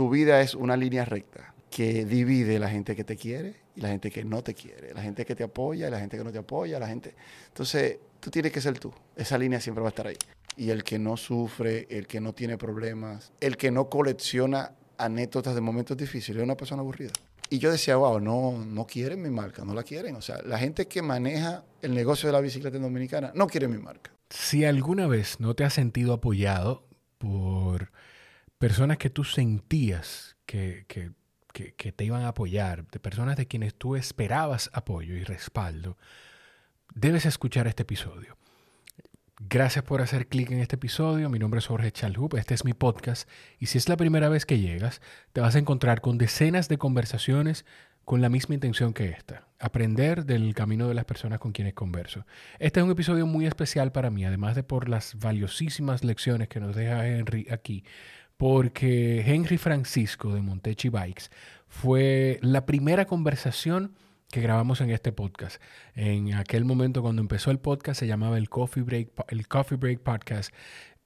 tu vida es una línea recta que divide la gente que te quiere y la gente que no te quiere, la gente que te apoya y la gente que no te apoya, la gente... Entonces, tú tienes que ser tú. Esa línea siempre va a estar ahí. Y el que no sufre, el que no tiene problemas, el que no colecciona anécdotas de momentos difíciles, es una persona aburrida. Y yo decía, wow, no, no quieren mi marca, no la quieren. O sea, la gente que maneja el negocio de la bicicleta en dominicana no quiere mi marca. Si alguna vez no te has sentido apoyado por personas que tú sentías que, que, que, te iban a apoyar, de personas de quienes tú esperabas apoyo y respaldo, debes escuchar este episodio. Gracias por hacer clic en este episodio. Mi nombre es Jorge Chalhub. Este es mi podcast. Y si es la primera vez que llegas, te vas a encontrar con decenas de conversaciones con la misma intención que esta. Aprender del camino de las personas con quienes converso. Este es un episodio muy especial para mí, además de por las valiosísimas lecciones que nos deja Henry aquí, porque Henry Francisco de Montechi Bikes fue la primera conversación que grabamos en este podcast. En aquel momento cuando empezó el podcast se llamaba el Coffee Break, el Coffee Break Podcast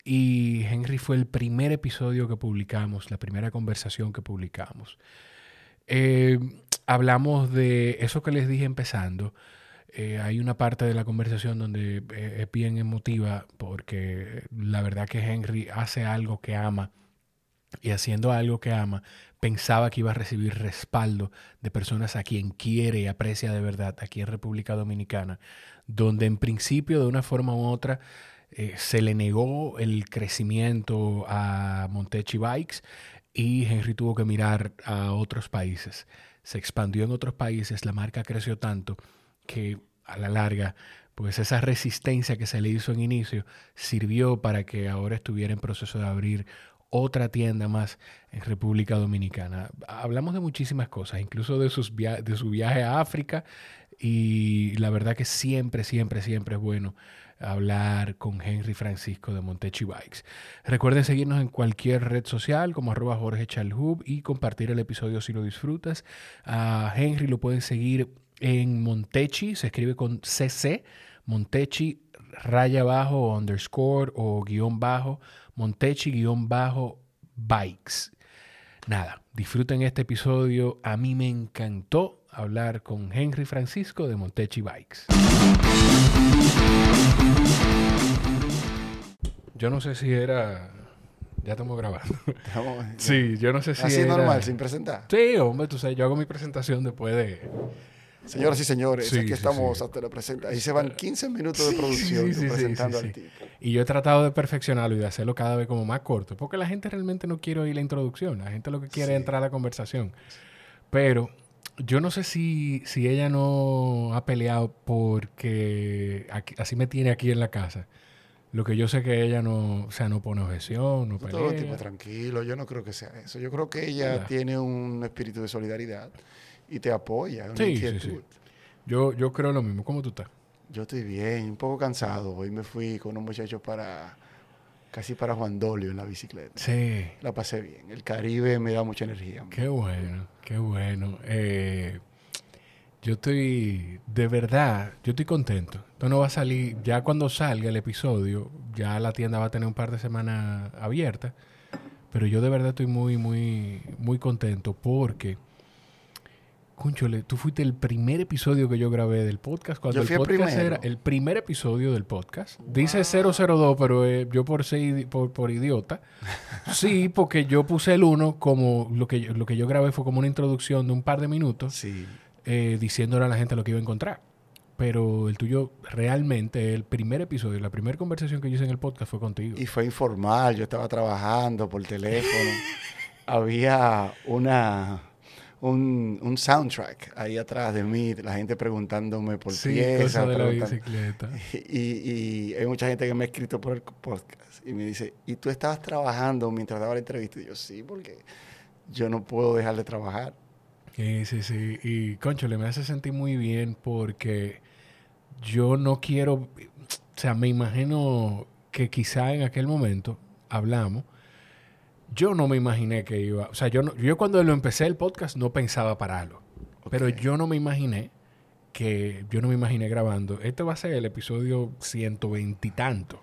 y Henry fue el primer episodio que publicamos, la primera conversación que publicamos. Eh, hablamos de eso que les dije empezando. Eh, hay una parte de la conversación donde eh, es bien emotiva porque la verdad que Henry hace algo que ama y haciendo algo que ama, pensaba que iba a recibir respaldo de personas a quien quiere y aprecia de verdad aquí en República Dominicana, donde en principio de una forma u otra eh, se le negó el crecimiento a Montechi Bikes y Henry tuvo que mirar a otros países. Se expandió en otros países, la marca creció tanto que a la larga pues esa resistencia que se le hizo en inicio sirvió para que ahora estuviera en proceso de abrir otra tienda más en República Dominicana. Hablamos de muchísimas cosas, incluso de, sus de su viaje a África y la verdad que siempre, siempre, siempre es bueno hablar con Henry Francisco de Montechi Bikes. Recuerden seguirnos en cualquier red social como arroba Jorge Chalhub y compartir el episodio si lo disfrutas. A Henry lo pueden seguir en Montechi, se escribe con CC, Montechi raya abajo, underscore o guion bajo Montechi-Bikes. Nada, disfruten este episodio. A mí me encantó hablar con Henry Francisco de Montechi Bikes. Yo no sé si era. Ya estamos grabando. sí, yo no sé si. Así normal, sin presentar. Sí, hombre, tú sabes, yo hago mi presentación después de Señoras y señores, aquí estamos hasta la presentación. Ahí se van 15 minutos de producción presentando al tipo. Y yo he tratado de perfeccionarlo y de hacerlo cada vez como más corto, porque la gente realmente no quiere oír la introducción, la gente lo que quiere es entrar a la conversación. Pero yo no sé si, si ella no ha peleado porque así me tiene aquí en la casa. Lo que yo sé que ella no, o sea, no pone objeción, no pelea. Todo tipo tranquilo, yo no creo que sea eso. Yo creo que ella tiene un espíritu de solidaridad y te apoya. sí, sí, sí, Yo, yo creo lo mismo. ¿Cómo tú estás? Yo estoy bien, un poco cansado. Hoy me fui con unos muchachos para casi para Juan Dolio en la bicicleta. Sí. La pasé bien. El Caribe me da mucha energía. Qué bueno, qué bueno. Eh, yo estoy, de verdad, yo estoy contento. Esto no va a salir, ya cuando salga el episodio, ya la tienda va a tener un par de semanas abierta. Pero yo de verdad estoy muy, muy, muy contento porque Cunchole, tú fuiste el primer episodio que yo grabé del podcast. Cuando el podcast era el primer episodio del podcast. Dice 002, pero eh, yo por ser por, idiota. sí, porque yo puse el 1 como lo que, yo, lo que yo grabé fue como una introducción de un par de minutos. Sí. Eh, diciéndole a la gente lo que iba a encontrar. Pero el tuyo realmente, el primer episodio, la primera conversación que yo hice en el podcast fue contigo. Y fue informal, yo estaba trabajando por teléfono. Había una un, soundtrack ahí atrás de mí, la gente preguntándome por sí, piezas. de la bicicleta. Y, hay mucha gente que me ha escrito por el podcast y me dice, ¿y tú estabas trabajando mientras daba la entrevista? Y yo, sí, porque yo no puedo dejar de trabajar. Sí, sí, sí. Y, concho, le me hace sentir muy bien porque yo no quiero, o sea, me imagino que quizá en aquel momento hablamos yo no me imaginé que iba. O sea, yo, yo cuando lo empecé el podcast no pensaba pararlo. Pero yo no me imaginé que. Yo no me imaginé grabando. Este va a ser el episodio 120 y tanto.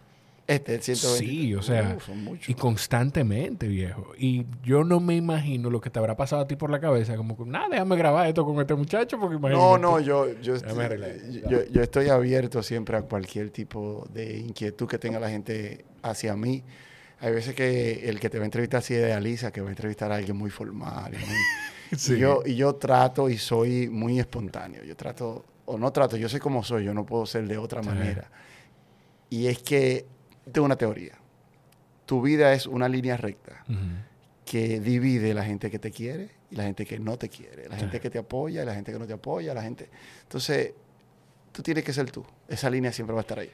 Este, el 120. Sí, o sea, Uh, y constantemente, viejo. Y yo no me imagino lo que te habrá pasado a ti por la cabeza, como que, nada, déjame grabar esto con este muchacho, porque No, imagínate. no, yo, yo, estoy, yo, yo estoy abierto siempre a cualquier tipo de inquietud que tenga la gente hacia mí. Hay veces que el que te va a entrevistar se idealiza, que va a entrevistar a alguien muy formal. y muy- Sí. y, yo, y yo trato y soy muy espontáneo. Yo trato, o no trato, yo sé cómo soy, yo no puedo ser de otra Sí. manera. Y es que tengo una teoría. Tu vida es una línea recta que divide la gente que te quiere y la gente que no te quiere, la Sí. gente que te apoya y la gente que no te apoya, la gente... Entonces, tú tienes que ser tú. Esa línea siempre va a estar ahí.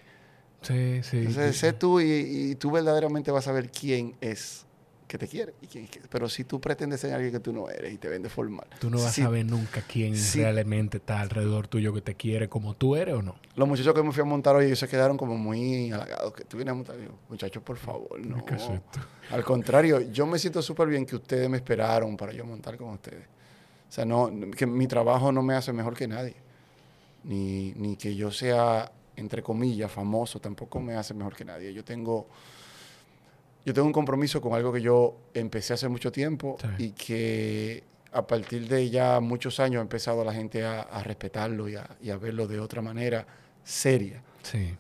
Sí, sí. Entonces, sí. sé tú y, y tú verdaderamente vas a saber quién es que te quiere. Y quién es que- pero si tú pretendes ser alguien que tú no eres y te vendes formal, Tú no vas a saber nunca quién Sí. realmente está alrededor tuyo que te quiere como tú eres o no. Los muchachos que me fui a montar hoy ellos se quedaron como muy halagados. Que tú vienes a montar. Digo, muchachos, por favor, no. ¿Qué es esto? Al contrario, yo me siento súper bien que ustedes me esperaron para yo montar con ustedes. O sea, no, que mi trabajo no me hace mejor que nadie. Ni, ni que yo sea, entre comillas, famoso, tampoco me hace mejor que nadie. Yo tengo, yo tengo un compromiso con algo que yo empecé hace mucho tiempo Sí. y que a partir de ya muchos años ha empezado la gente a, a respetarlo y a, y a verlo de otra manera seria. Sí.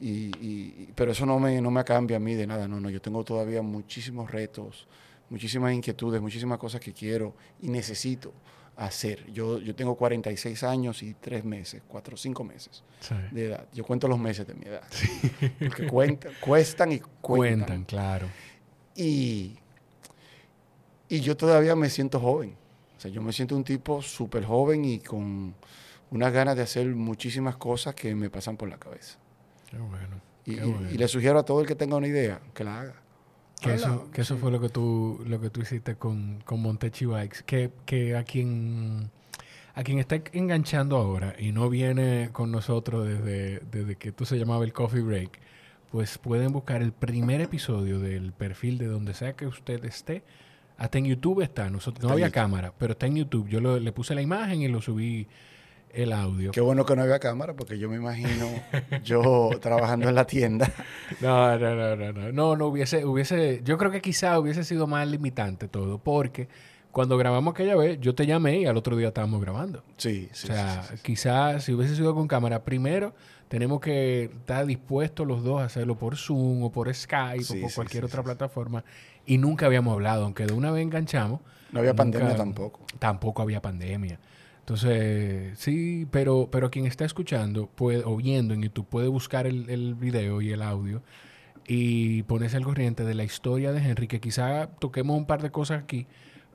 Y, y- y- pero eso no me, no me cambia a mí de nada, no, no, yo tengo todavía muchísimos retos, muchísimas inquietudes, muchísimas cosas que quiero y necesito hacer. Yo, yo tengo 46 años y 3 meses, 4 o 5 meses sí. de edad. Yo cuento los meses de mi edad. Porque cuentan, cuestan y cuentan. Cuentan, claro. Y, y yo todavía me siento joven. O sea, yo me siento un tipo súper joven y con unas ganas de hacer muchísimas cosas que me pasan por la cabeza. Qué bueno. Y, qué y- bueno. y le sugiero a todo el que tenga una idea que la haga. Que eso, que eso sí. fue lo que tú, lo que tú hiciste con, con Montechi Bikes. Que, que a quien a quien está enganchando ahora y no viene con nosotros desde, desde que tú se llamaba el Coffee Break, pues pueden buscar el primer episodio del perfil de donde sea que usted esté. Hasta en YouTube está. Nosotros, no Está había YouTube. cámara, pero está en YouTube. Yo lo- le puse la imagen y lo subí el audio. Qué bueno que no había cámara porque yo me imagino yo trabajando en la tienda. No, no, no, no, no. No, no hubiese, hubiese, yo creo que quizá hubiese sido más limitante todo, porque cuando grabamos aquella vez, yo te llamé y al otro día estábamos grabando. Sí, sí. o sea, sí, sí, sí. quizá si hubiese sido con cámara, primero tenemos que estar dispuestos los dos a hacerlo por Zoom o por Skype o por cualquier otra plataforma y nunca habíamos hablado, aunque de una vez enganchamos. No había nunca- pandemia tampoco. Tampoco había pandemia. Entonces, sí, pero, pero quien está escuchando puede, o viendo en YouTube puede buscar el, el video y el audio y ponerse al corriente de la historia de Henry, que quizá toquemos un par de cosas aquí,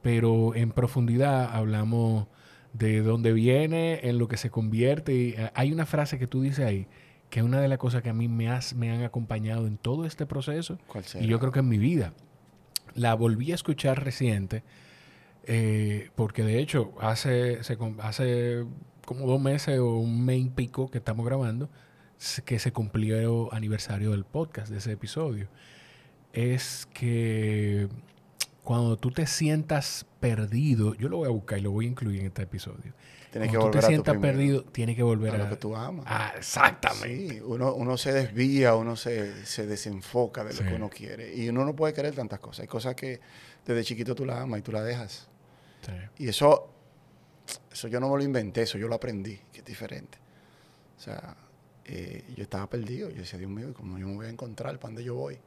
pero en profundidad hablamos de dónde viene, en lo que se convierte. Y, eh, hay una frase que tú dices ahí, que es una de las cosas que a mí me, has- me han acompañado en todo este proceso y yo creo que en mi vida. La volví a escuchar reciente, eh, porque de hecho hace, se hace como dos meses o un mes y pico que estamos grabando, que se cumplió aniversario del podcast, de ese episodio. Es que cuando tú te sientas perdido, yo lo voy a buscar y lo voy a incluir en este episodio. Tienes que Cuando tú volver te sientas primero, perdido, tienes que volver a a... lo que tú amas. Ah, exactamente. Sí, uno, uno se desvía, uno se, se desenfoca de lo Sí. que uno quiere. Y uno no puede querer tantas cosas. Hay cosas que desde chiquito tú las amas y tú las dejas. Sí. Y eso, eso yo no me lo inventé, eso yo lo aprendí, que es diferente. O sea, eh, yo estaba perdido. Yo decía, Dios mío, ¿cómo yo me voy a encontrar? ¿Para dónde yo voy?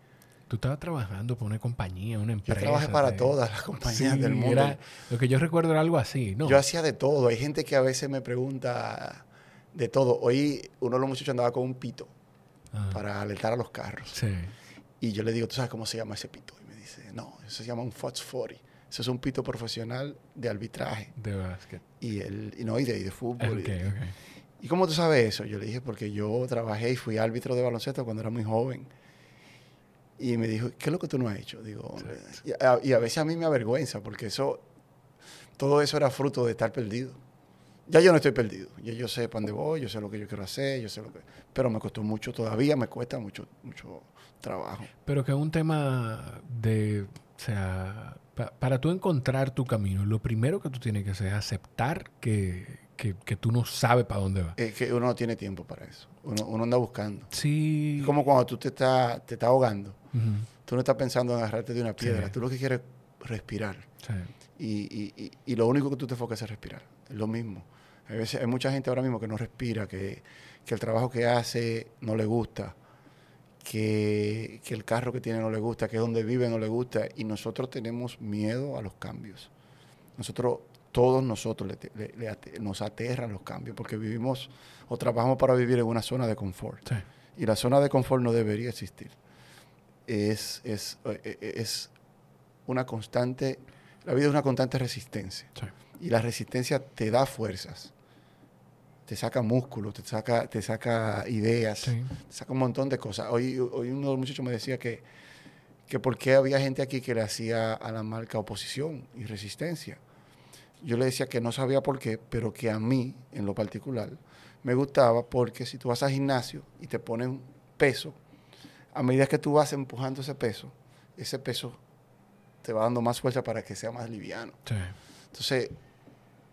Tú estabas trabajando para una compañía, una Yo empresa. trabajé para todas las compañías Sí, del mundo. era- lo que yo recuerdo era algo así, ¿no? Yo hacía de todo. Hay gente que a veces me pregunta de todo. Hoy uno de los muchachos andaba con un pito Ah, para alertar a los carros. Sí. Y yo le digo, ¿tú sabes cómo se llama ese pito? Y me dice, no, eso se llama un Fox 40. Eso es un pito profesional de arbitraje. De básquet. Y, y no, y de, y de fútbol. Ok, y de-. ¿Y cómo tú sabes eso? Yo le dije, porque yo trabajé y fui árbitro de baloncesto cuando era muy joven. Y me dijo, ¿qué es lo que tú no has hecho? Digo, y a, y a veces a mí me avergüenza, porque eso, todo eso era fruto de estar perdido. Ya yo no estoy perdido. Ya yo sé para dónde voy, yo sé lo que yo quiero hacer, yo sé lo que... Pero me costó mucho, todavía me cuesta mucho, mucho trabajo. Pero que es un tema de, o sea, pa- para tú encontrar tu camino, lo primero que tú tienes que hacer es aceptar que, que, que tú no sabes para dónde va. Es que uno no tiene tiempo para eso. Uno, uno anda buscando. Sí. Es como cuando tú te estás te estás ahogando. Tú no estás pensando en agarrarte de una piedra. Sí. Tú lo que quieres es respirar. Sí. Y, y- y- y lo único que tú te enfocas es respirar. Es lo mismo. Hay, veces, hay mucha gente ahora mismo que no respira, que, que el trabajo que hace no le gusta, que, que el carro que tiene no le gusta, que donde vive no le gusta. Y nosotros tenemos miedo a los cambios. Nosotros, todos nosotros le te- le- le ate- nos aterran los cambios porque vivimos o trabajamos para vivir en una zona de confort. Sí. Y la zona de confort no debería existir. Es, es, eh, eh, es una constante, la vida es una constante resistencia. Sí. Y la resistencia te da fuerzas. Te saca músculo, te saca, te saca ideas, Sí. te saca un montón de cosas. Hoy, hoy uno de los muchachos me decía que, que por qué había gente aquí que le hacía a la marca oposición y resistencia. Yo le decía que no sabía por qué, pero que a mí, en lo particular, me gustaba porque si tú vas al gimnasio y te ponen peso, a medida que tú vas empujando ese peso, ese peso te va dando más fuerza para que sea más liviano. Sí. Entonces,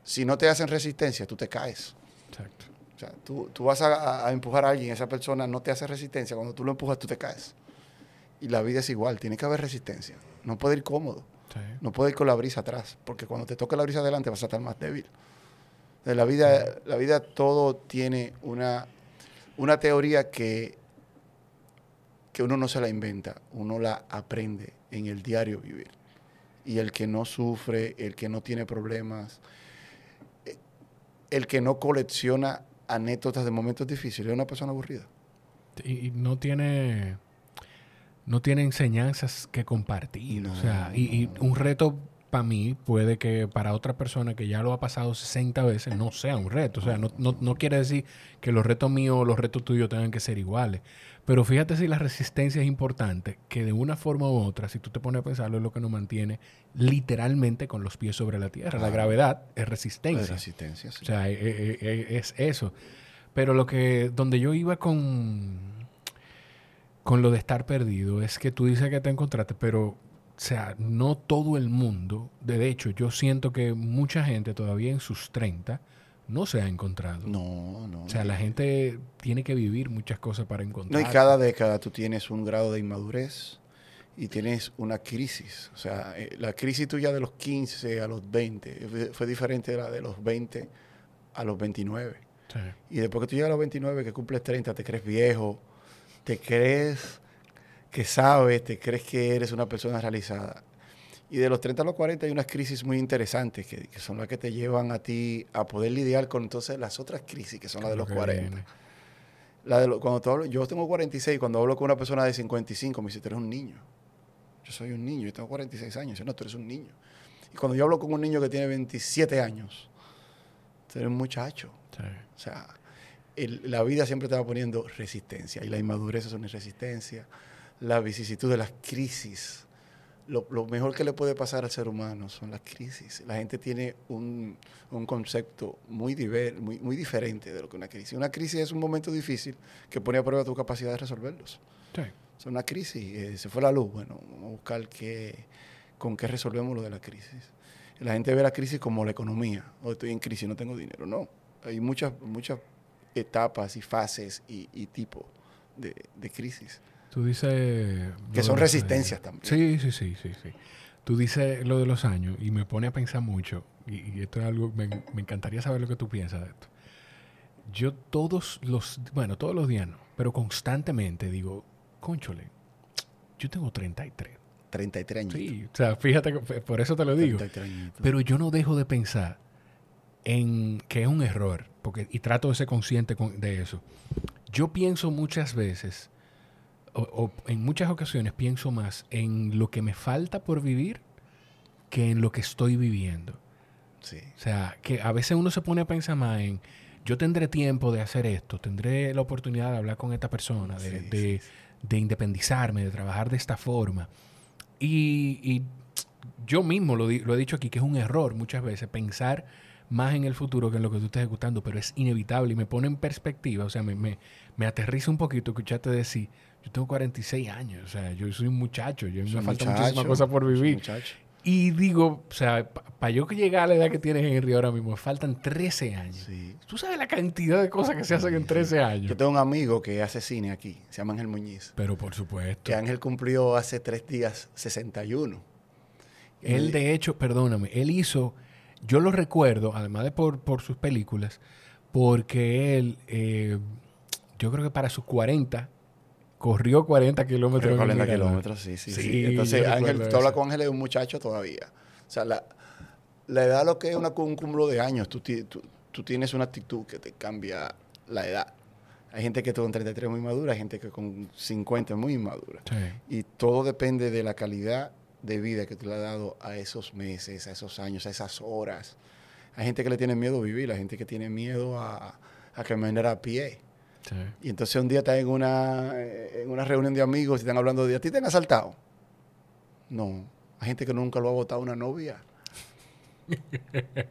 si no te hacen resistencia, tú te caes. Exacto. O sea, tú, tú vas a, empujar a alguien, esa persona no te hace resistencia, cuando tú lo empujas, tú te caes. Y la vida es igual, tiene que haber resistencia. No puede ir cómodo, Sí. no puede ir con la brisa atrás, porque cuando te toque la brisa adelante vas a estar más débil. De la vida, la vida todo tiene una, una teoría que, que uno no se la inventa, uno la aprende en el diario vivir. Y el que no sufre, el que no tiene problemas, el que no colecciona anécdotas de momentos difíciles es una persona aburrida. Y, y no tiene no tiene enseñanzas que compartir. No, o sea, y, y no. un reto para mí puede que para otra persona que ya lo ha pasado 60 veces no sea un reto. O sea, no, no, no quiere decir que los retos míos o los retos tuyos tengan que ser iguales. Pero fíjate si la resistencia es importante, que de una forma u otra, si tú te pones a pensarlo, es lo que nos mantiene literalmente con los pies sobre la tierra. La gravedad es La resistencia. resistencia, sí. O sea, e- e- e- es eso. Pero lo que, donde yo iba con, con lo de estar perdido, es que tú dices que te encontraste, pero, o sea, no todo el mundo, de hecho, yo siento que mucha gente todavía en sus 30 no se ha encontrado. no, no. O sea, la gente tiene que vivir muchas cosas para No, encontrar. y cada década tú tienes un grado de inmadurez y tienes una crisis. O sea, eh, la crisis tuya de los 15 a los 20 fue- fue diferente de la de los 20 a los 29. Sí. Y después que tú llegas a los 29, que cumples 30, te crees viejo, te crees que sabes, te crees que eres una persona realizada. Y de los 30 a los 40 hay unas crisis muy interesantes que, que son las que te llevan a ti a poder lidiar con entonces las otras crisis que son las de Lo los que 40. viene. La de lo- cuando tú yo tengo 46, cuando hablo con una persona de 55, me dice, tú eres un niño. Yo soy un niño, yo tengo 46 años. Yo, no, tú eres un niño. Y cuando yo hablo con un niño que tiene 27 años, tú eres un muchacho. Sí. O sea, el- la vida siempre te va poniendo resistencia. Y la inmadurez es una resistencia. La vicisitud de las crisis. Lo, lo mejor que le puede pasar al ser humano son las crisis. La gente tiene un, un concepto muy, diver- muy, muy diferente de lo que una crisis. Una crisis es un momento difícil que pone a prueba tu capacidad de resolverlos. Sí. Es una crisis, eh, se fue la luz, bueno, vamos a buscar qué, con qué resolvemos lo de la crisis. La gente ve la crisis como la economía, o estoy en crisis, no tengo dinero. No, hay muchas, muchas etapas y fases y, y tipos de, de crisis. Tú dices... Que son resistencias también. Sí, sí, sí, sí, sí. Tú dices lo de los años y me pone a pensar mucho, y, y esto es algo, me, me encantaría saber lo que tú piensas de esto. Yo todos los, bueno, todos los días no, pero constantemente digo, conchole, yo tengo 33. 33 años. Sí, o sea, fíjate, que- por eso te lo digo. 33 añitos. Pero yo no dejo de pensar en que es un error, porque, y trato de ser consciente con- de eso. Yo pienso muchas veces, o, o en muchas ocasiones pienso más en lo que me falta por vivir que en lo que estoy viviendo. sí. O sea, que a veces uno se pone a pensar más en, yo tendré tiempo de hacer esto, tendré la oportunidad de hablar con esta persona, de, Sí, de- de independizarme, de trabajar de esta forma. Y, y yo mismo lo, lo he dicho aquí, que es un error muchas veces pensar más en el futuro que en lo que tú estás ejecutando, pero es inevitable y me pone en perspectiva, o sea, me, me, me aterriza un poquito escucharte decir, yo tengo 46 años, o sea, yo soy un muchacho, yo me Soy falta muchacho, muchísimas cosas por vivir. Y digo, o sea, pa- para yo que llegar a la edad que tiene Henry ahora mismo, me faltan 13 años. Sí. Tú sabes la cantidad de cosas que se hacen en 13 años. Yo tengo un amigo que hace cine aquí, se llama Ángel Muñiz. Pero por supuesto. Que Ángel cumplió hace tres días 61. Él, de hecho, perdóname, él hizo, yo lo recuerdo, además de por, por sus películas, porque él, eh, yo creo que para sus 40, corrió 40 kilómetros. en 40 el Mirador. kilómetros, sí, sí, sí. Sí, Entonces, Ángel, tú hablas con Ángel es un muchacho todavía. O sea, la, la edad lo que es una, un cúmulo de años. Tú, tú, tú tienes una actitud que te cambia la edad. Hay gente que con 33 es muy madura, hay gente que con 50 es muy inmadura. Sí. Y todo depende de la calidad de vida que tú le has dado a esos meses, a esos años, a esas horas. Hay gente que le tiene miedo a vivir, hay gente que tiene miedo a, a caminar a pie. Sí. Y entonces un día estás en una, eh, en una reunión de amigos y están hablando de ¿a ti te han asaltado? No. Hay gente que nunca lo ha votado una novia.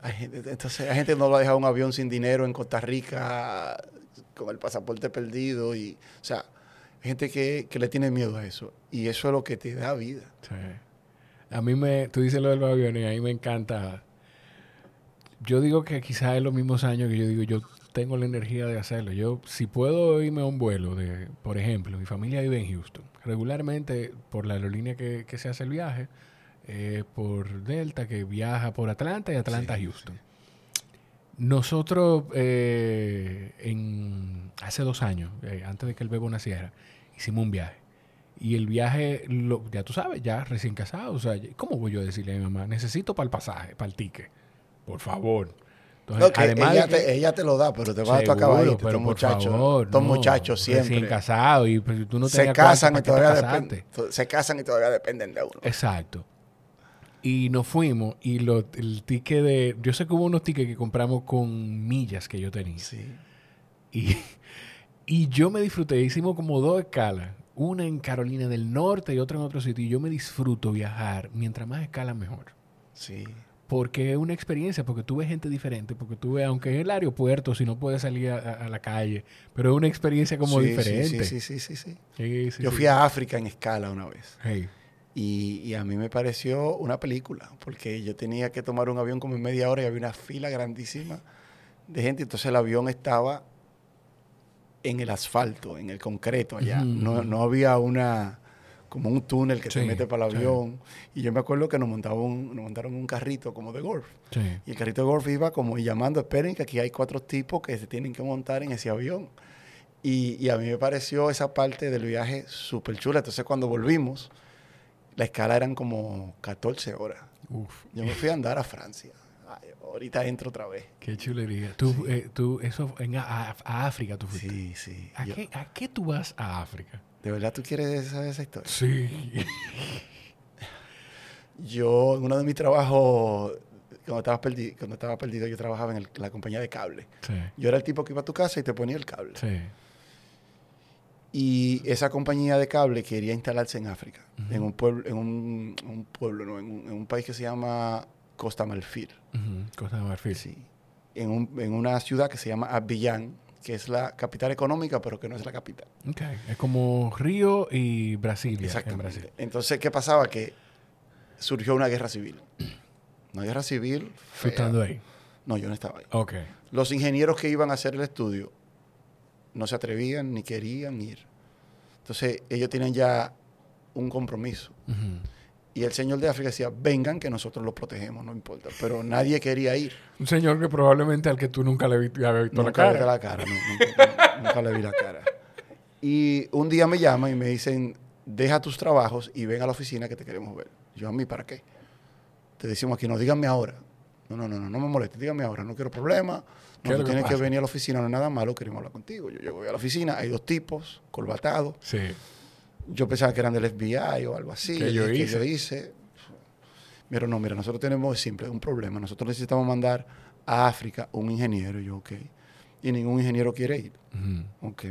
Hay gente- entonces hay gente que no lo ha dejado un avión sin dinero en Costa Rica con el pasaporte perdido. Y, o sea, hay gente que, que le tiene miedo a eso. Y eso es lo que te da vida. Sí. A mí me, tú dices lo de los aviones, a mí me encanta. Yo digo que quizás en los mismos años que yo digo, yo tengo la energía de hacerlo. Yo, si puedo irme a un vuelo, de, por ejemplo, mi familia vive en Houston. Regularmente, por la aerolínea que, que se hace el viaje, eh, por Delta, que viaja por Atlanta y Atlanta a Sí, Houston. Nosotros, eh, en, hace dos años, eh, antes de que el bebo naciera, hicimos un viaje. Y el viaje, lo- ya tú sabes, ya recién casado. O sea, ¿cómo voy yo a decirle a mi mamá? Necesito para el pasaje, para el ticket. Por favor. Entonces, No, además ella, que- te, ella te lo da, pero te vas a tu acabadito. pero Estos muchachos, favor, estos no, muchachos Recién siempre casado y pues, tú no se casan y cuarto, ¿para todavía te? Se casan y todavía dependen de uno. Exacto. Y nos fuimos y lo- el ticket de... Yo sé que hubo unos tickets que compramos con millas que yo tenía. Sí. Y, y yo me disfruté. Hicimos como dos escalas. Una en Carolina del Norte y otra en otro sitio. Y yo me disfruto viajar. Mientras más escalas, mejor. Sí. Porque es una experiencia, porque tú ves gente diferente, porque tú ves, aunque en el aeropuerto, si no puedes salir a, la calle, pero es una experiencia como Sí, diferente. Sí, sí, sí, sí, sí. Sí, Yo fui a África en escala una vez. Hey. Y, y a mí me pareció una película, porque yo tenía que tomar un avión como en media hora y había una fila grandísima de gente. Entonces el avión estaba en el asfalto, en el concreto allá. No, no había una como un túnel que Sí, te mete para el sí. avión. Y yo me acuerdo que nos, montaba un- nos montaron un carrito como de golf. Sí. Y el carrito de golf iba como llamando, esperen que aquí hay cuatro tipos que se tienen que montar en ese avión. Y, y a mí me pareció esa parte del viaje súper chula. Entonces cuando volvimos, la escala eran como 14 horas. Uf, Yo me fui a andar a Francia. Ay, ahorita entro otra vez. qué chulería. Tú, eh, tú, eso, en, a, a África tú fuiste. Sí, sí. ¿A, Yo- qué, ¿A qué tú vas a África? ¿De verdad tú quieres saber esa historia? Sí. Yo, en uno de mis trabajos, cuando estaba, perdi- cuando estaba perdido, yo trabajaba en el- la compañía de cable. sí, Yo era el tipo que iba a tu casa y te ponía el cable. sí. Y esa compañía de cable quería instalarse en África, en un pueblo, en un, un pueblo, no, en un, en un país que se llama Costa Marfil. Costa Marfil. Sí. En, un- en una ciudad que se llama Abiyán, que es la capital económica, pero que no es la capital. Ok. Es como Río y Brasilia. En Exactamente. Brasil. Entonces, ¿qué pasaba? Que surgió una guerra civil. Una guerra civil. Fea. estando ahí. No, yo no estaba ahí. Ok. Los ingenieros que iban a hacer el estudio no se atrevían ni querían ir. Entonces, ellos tienen ya un compromiso. Ujú. Y el señor de África decía, vengan que nosotros los protegemos, no importa. Pero nadie quería ir. Un señor que probablemente al que tú nunca le habías visto Nunca la vi cara. la cara, no, nunca, nunca le vi la cara. Y un día me llaman y me dicen, deja tus trabajos y ven a la oficina que te queremos ver. Yo, ¿a mí para qué? Te decimos aquí, no, díganme ahora. No, no, no, no, no me molestes, díganme ahora, no quiero problemas. ¿Qué No, tú que tienes que, venir a la oficina, no es nada malo, queremos hablar contigo. Yo llego a la oficina, hay dos tipos, corbatados. Sí. Yo pensaba que eran del FBI o algo así. Que yo hice. yo hice. Mira, no, mira, nosotros tenemos simple un problema. Nosotros necesitamos mandar a África un ingeniero. Y yo, ok. Y ningún ingeniero quiere ir. Ok.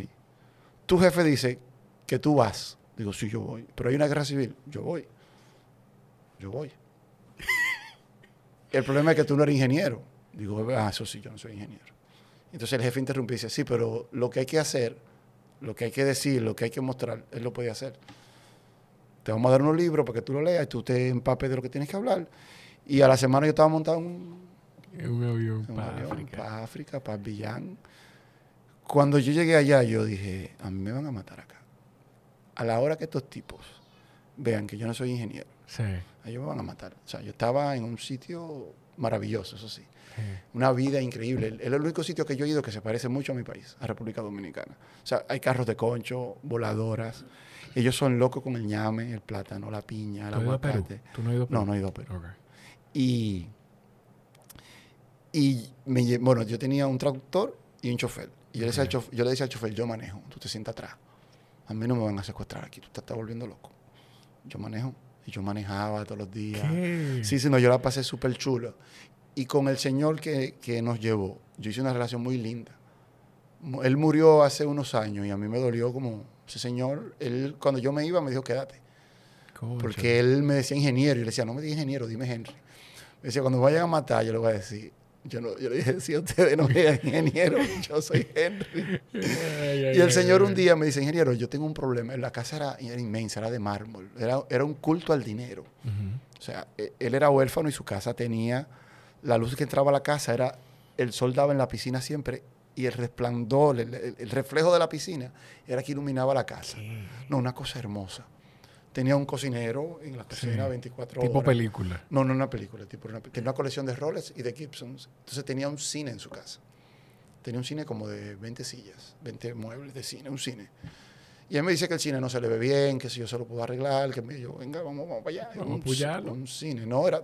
Tu jefe dice que tú vas. Digo, sí, yo voy. Pero hay una guerra civil. Yo voy. Yo voy. El problema es que tú no eres ingeniero. Digo, ah, eso sí, yo no soy ingeniero. Entonces el jefe interrumpe y dice, sí, pero lo que hay que hacer, lo que hay que decir, lo que hay que mostrar, él lo puede hacer. Te vamos a dar unos libros para que tú lo leas y tú te empapes de lo que tienes que hablar. Y a la semana yo estaba montado en un, un avión un para avión África. para África, para. Cuando yo llegué allá, yo dije, a mí me van a matar acá. A la hora que estos tipos vean que yo no soy ingeniero, Sí. ellos me van a matar. O sea, yo estaba en un sitio maravilloso, eso sí. Una vida increíble. Es el único sitio que yo he ido que se parece mucho a mi país, a República Dominicana. O sea, hay carros de concho, voladoras. Ellos son locos con el ñame, el plátano, la piña, el aguacate. ¿Tú no has ido a Perú? No, no he ido a Perú. Y, y me, bueno, yo tenía un traductor y un chofer. Y yo le, decía al chofer, yo le decía al chofer, yo manejo, tú te sientas atrás. A mí no me van a secuestrar aquí, tú te estás volviendo loco. Yo manejo. Y yo manejaba todos los días. ¿Qué? Sí, sí, no, yo la pasé súper chulo. Y con el señor que, que nos llevó, yo hice una relación muy linda. Él murió hace unos años y a mí me dolió como ese señor. Él, cuando yo me iba, me dijo, quédate. Concha. Porque él me decía ingeniero y yo le decía, no me digas ingeniero, dime Henry. Me decía, cuando vayan a matar, yo le voy a decir. Yo, no, yo le dije, si ustedes no me digan ingeniero, yo soy Henry. Y el señor un día me dice, ingeniero, yo tengo un problema. La casa era, era inmensa, era de mármol. Era, era un culto al dinero. O sea, e- él era huérfano y su casa tenía, la luz que entraba a la casa era, el sol daba en la piscina siempre y el resplandor, el, el- el reflejo de la piscina era que iluminaba la casa. No, una cosa hermosa. Tenía un cocinero en la cocina Sí. 24 Tipo horas. película. No, no una película, tipo una, tenía una colección de Rolex y de Gibsons. Entonces tenía un cine en su casa. Tenía un cine como de 20 sillas, 20 muebles de cine, un cine. Y él me dice que el cine no se le ve bien, que si yo se lo puedo arreglar, que me yo, venga, vamos, vamos para allá. Vamos a un, apoyarlo. un cine, no, era...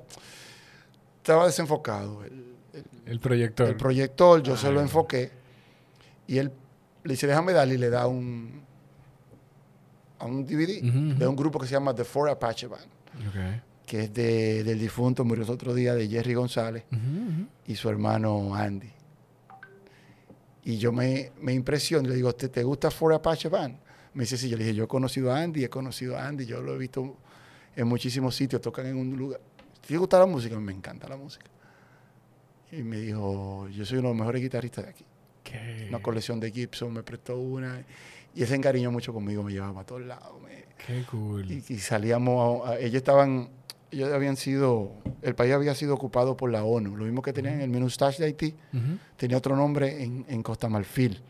Estaba desenfocado. El, el- El proyector. el proyector, yo se lo Ay. enfoqué. Y él le dice, déjame darle y le da un, a un DVD de un grupo que se llama The Four Apache Band Ok. que es de- del difunto, murió el otro día, de Jerry González y su hermano Andy. Y yo me, me impresiono, le digo, ¿te, ¿te gusta Four Apache Band? Me dice, sí, yo le dije, yo he conocido a Andy, he conocido a Andy, yo lo he visto en muchísimos sitios, tocan en un lugar. ¿Te gusta la música? Me encanta la música. Y me dijo, yo soy uno de los mejores guitarristas de aquí. ¿Qué? Una colección de Gibson, me prestó una. Y él se encariñó mucho conmigo, me llevaba a todos lados. me- Qué cool. y, y salíamos, a- a- ellos estaban, ellos habían sido, el país había sido ocupado por la ONU, lo mismo que tenían el Menustache de Haití, Ujú. tenía otro nombre en, en Costa Marfil.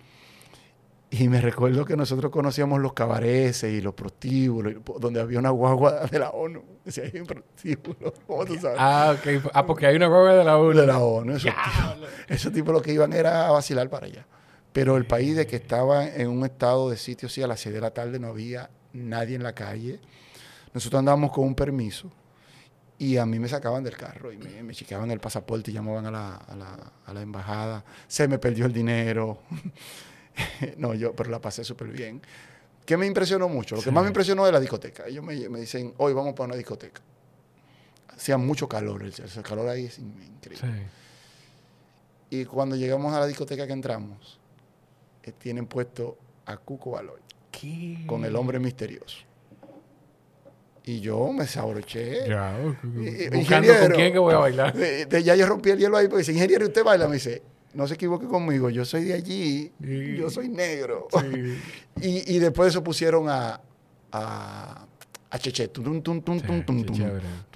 Y me recuerdo que nosotros conocíamos los cabarets y los prostíbulos, donde había una guagua de la ONU. Decía, hay un prostíbulo, ¿cómo tú sabes? Ah, ok. Ah, porque hay una guagua de la de UNA. la ONU. Esos tipos, esos tipos lo que iban era a vacilar para allá. Pero el país de que estaba en un estado de sitio, sí, a las 6 de la tarde no había nadie en la calle. Nosotros andábamos con un permiso y a mí me sacaban del carro y me, me chequeaban el pasaporte y llamaban a la, a, la, a la embajada. Se me perdió el dinero. no, yo, pero la pasé súper bien. ¿Qué me impresionó mucho? Lo que Sí. más me impresionó es la discoteca. Ellos me, me dicen, hoy vamos para una discoteca. Hacía mucho calor, el, el calor ahí es in- increíble. Sí. Y cuando llegamos a la discoteca que entramos, eh, tienen puesto a Cuco Baloy ¿Qué? con el hombre misterioso. Y yo me sabroché. Ya, ingeniero. con quién que voy a bailar. De- de- ya yo rompí el hielo ahí porque dice, ingeniero, ¿usted baila? Me dice, no se equivoque conmigo, yo soy de allí, Sí. yo soy negro. Sí. Y, y después de eso pusieron a, a, a Cheche. Tum, tum, tum,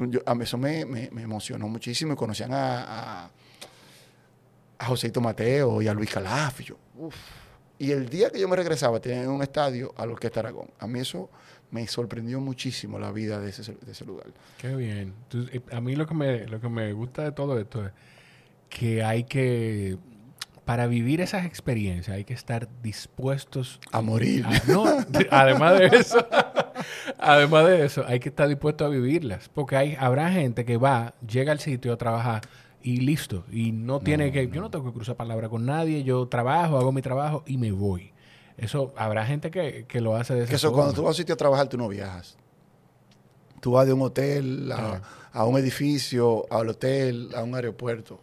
yo- a eso me, me- me emocionó muchísimo y conocían a, a, a Joseito Mateo y a Luis Calaf. y yo, uf. Y el día que yo me regresaba, tenían un estadio a la Orquesta Aragón. A mí eso me sorprendió muchísimo la vida de ese, de ese lugar. Qué bien. Entonces, eh, a mí lo que, me, lo que me gusta de todo esto es que hay que, para vivir esas experiencias, hay que estar dispuestos A morir. a- no, de- además de eso, además de eso, hay que estar dispuesto a vivirlas. Porque hay, habrá gente que va, llega al sitio a trabajar y listo. Y no tiene que, yo no tengo que cruzar palabra con nadie, yo trabajo, hago mi trabajo y me voy. Eso, habrá gente que, que lo hace de esa Que eso, forma. cuando tú vas a un sitio a trabajar, tú no viajas. Tú vas de un hotel a, a un edificio, al hotel, a un aeropuerto.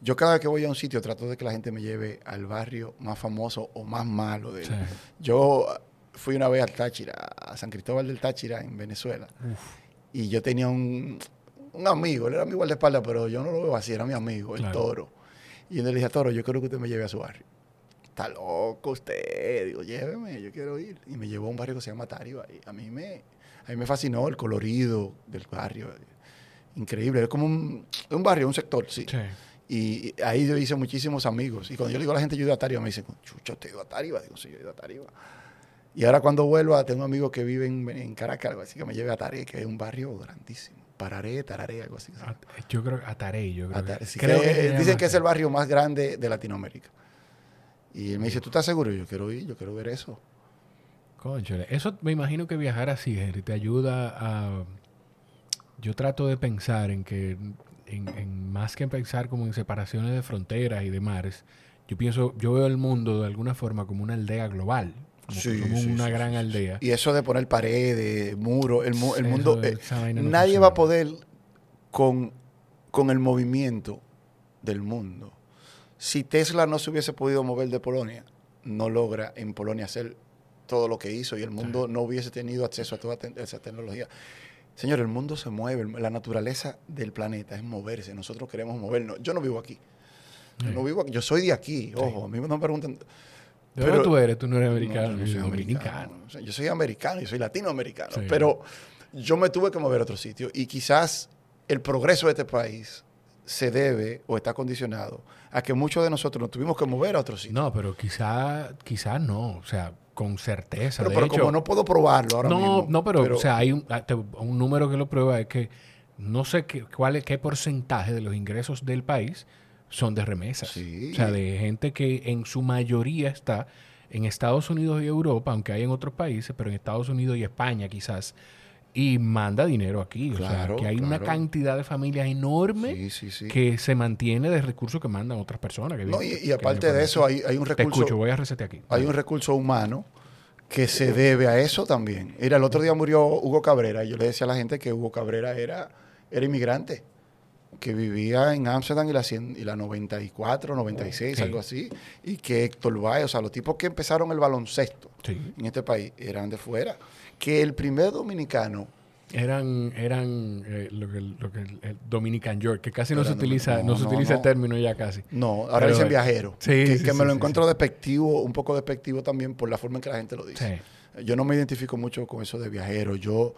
Yo cada vez que voy a un sitio trato de que la gente me lleve al barrio más famoso o más malo de él. Sí. Yo fui una vez al Táchira, a San Cristóbal del Táchira, en Venezuela. Y yo tenía un, un amigo, él era mi guardaespaldas, pero yo no lo veo así, era mi amigo, el toro. Y yo le dije, Toro, yo quiero que usted me lleve a su barrio. Está loco usted. Digo, lléveme, yo quiero ir. Y me llevó a un barrio que se llama Tario. ahí. A mí me, a mí me fascinó el colorido del barrio. increíble. Es como un, un barrio, un sector, sí. Sí. Y ahí yo hice muchísimos amigos. Y cuando yo le digo a la gente, yo he ido a Tariba, me dicen, chucho, te he ido a Tariba. Digo, sí, yo he ido a Tariba. Y ahora cuando vuelva, tengo amigos que viven en Caracas, algo así, que me lleve a Taré, que es un barrio grandísimo. Pararé, Tararé, algo así. A- Yo creo Atarey, yo creo. Que, Sí, creo que, que eh, dicen que es el barrio más grande de Latinoamérica. Y él me dice, ¿tú estás seguro? Y yo quiero ir, yo quiero ver eso. Cónchale, eso me imagino que viajar así, Henry, te ayuda a... Yo trato de pensar en que, en, en más que pensar como en separaciones de fronteras y de mares, yo pienso, yo veo el mundo de alguna forma como una aldea global, como, Sí, como sí, una sí, gran aldea. Y eso de poner paredes, muros, el, mu- el Eso, mundo... eh, no nadie va a poder con, con el movimiento del mundo. Si Tesla no se hubiese podido mover de Polonia, no logra en Polonia hacer todo lo que hizo y el mundo no hubiese tenido acceso a toda esa tecnología. Señor, el mundo se mueve, la naturaleza del planeta es moverse, nosotros queremos movernos. Yo no vivo aquí. Yo, no vivo aquí. yo soy de aquí, ojo, a mí me preguntan... ¿De dónde pero- tú eres? Tú no eres no, americano, yo no eres soy dominicano. O sea, yo soy americano, yo soy latinoamericano. Sí. Pero yo me tuve que mover a otro sitio. Y quizás el progreso de este país se debe o está condicionado a que muchos de nosotros nos tuvimos que mover a otro sitio. No, pero quizá, quizá no, o sea, con certeza. pero de pero hecho, como no puedo probarlo ahora no, mismo. no, pero, o sea, hay un, ah, un número que lo prueba es que no sé qué, cuál es, qué porcentaje de los ingresos del país son de remesas. Sí. O sea, de gente que en su mayoría está en Estados Unidos y Europa, aunque hay en otros países, pero en Estados Unidos y España quizás, y manda dinero aquí. o sea, que hay una cantidad de familias enorme Sí, sí, sí. que se mantiene de recursos que mandan otras personas. Que No, viven- y, aparte de eso, hay, hay un Te recurso. escucho, voy a resetear aquí. hay un recurso humano que se debe a eso también. Mira, el otro día murió Hugo Cabrera y yo le decía a la gente que Hugo Cabrera era, era inmigrante, que vivía en Ámsterdam y la, 100 y la 94, 96, Sí. algo así, y que Héctor Valle, o sea, los tipos que empezaron el baloncesto en este país eran de fuera. Que el primer dominicano, Eran, eran eh, lo que, lo que el, el Dominican York, que casi no se utiliza, no, no, se no, utiliza el no. término ya casi. no, ahora Pero, dicen eh, viajero, sí, que, sí, que sí, me lo encuentro despectivo, un poco despectivo también por la forma en que la gente lo dice. Yo no me identifico mucho con eso de viajero. Yo,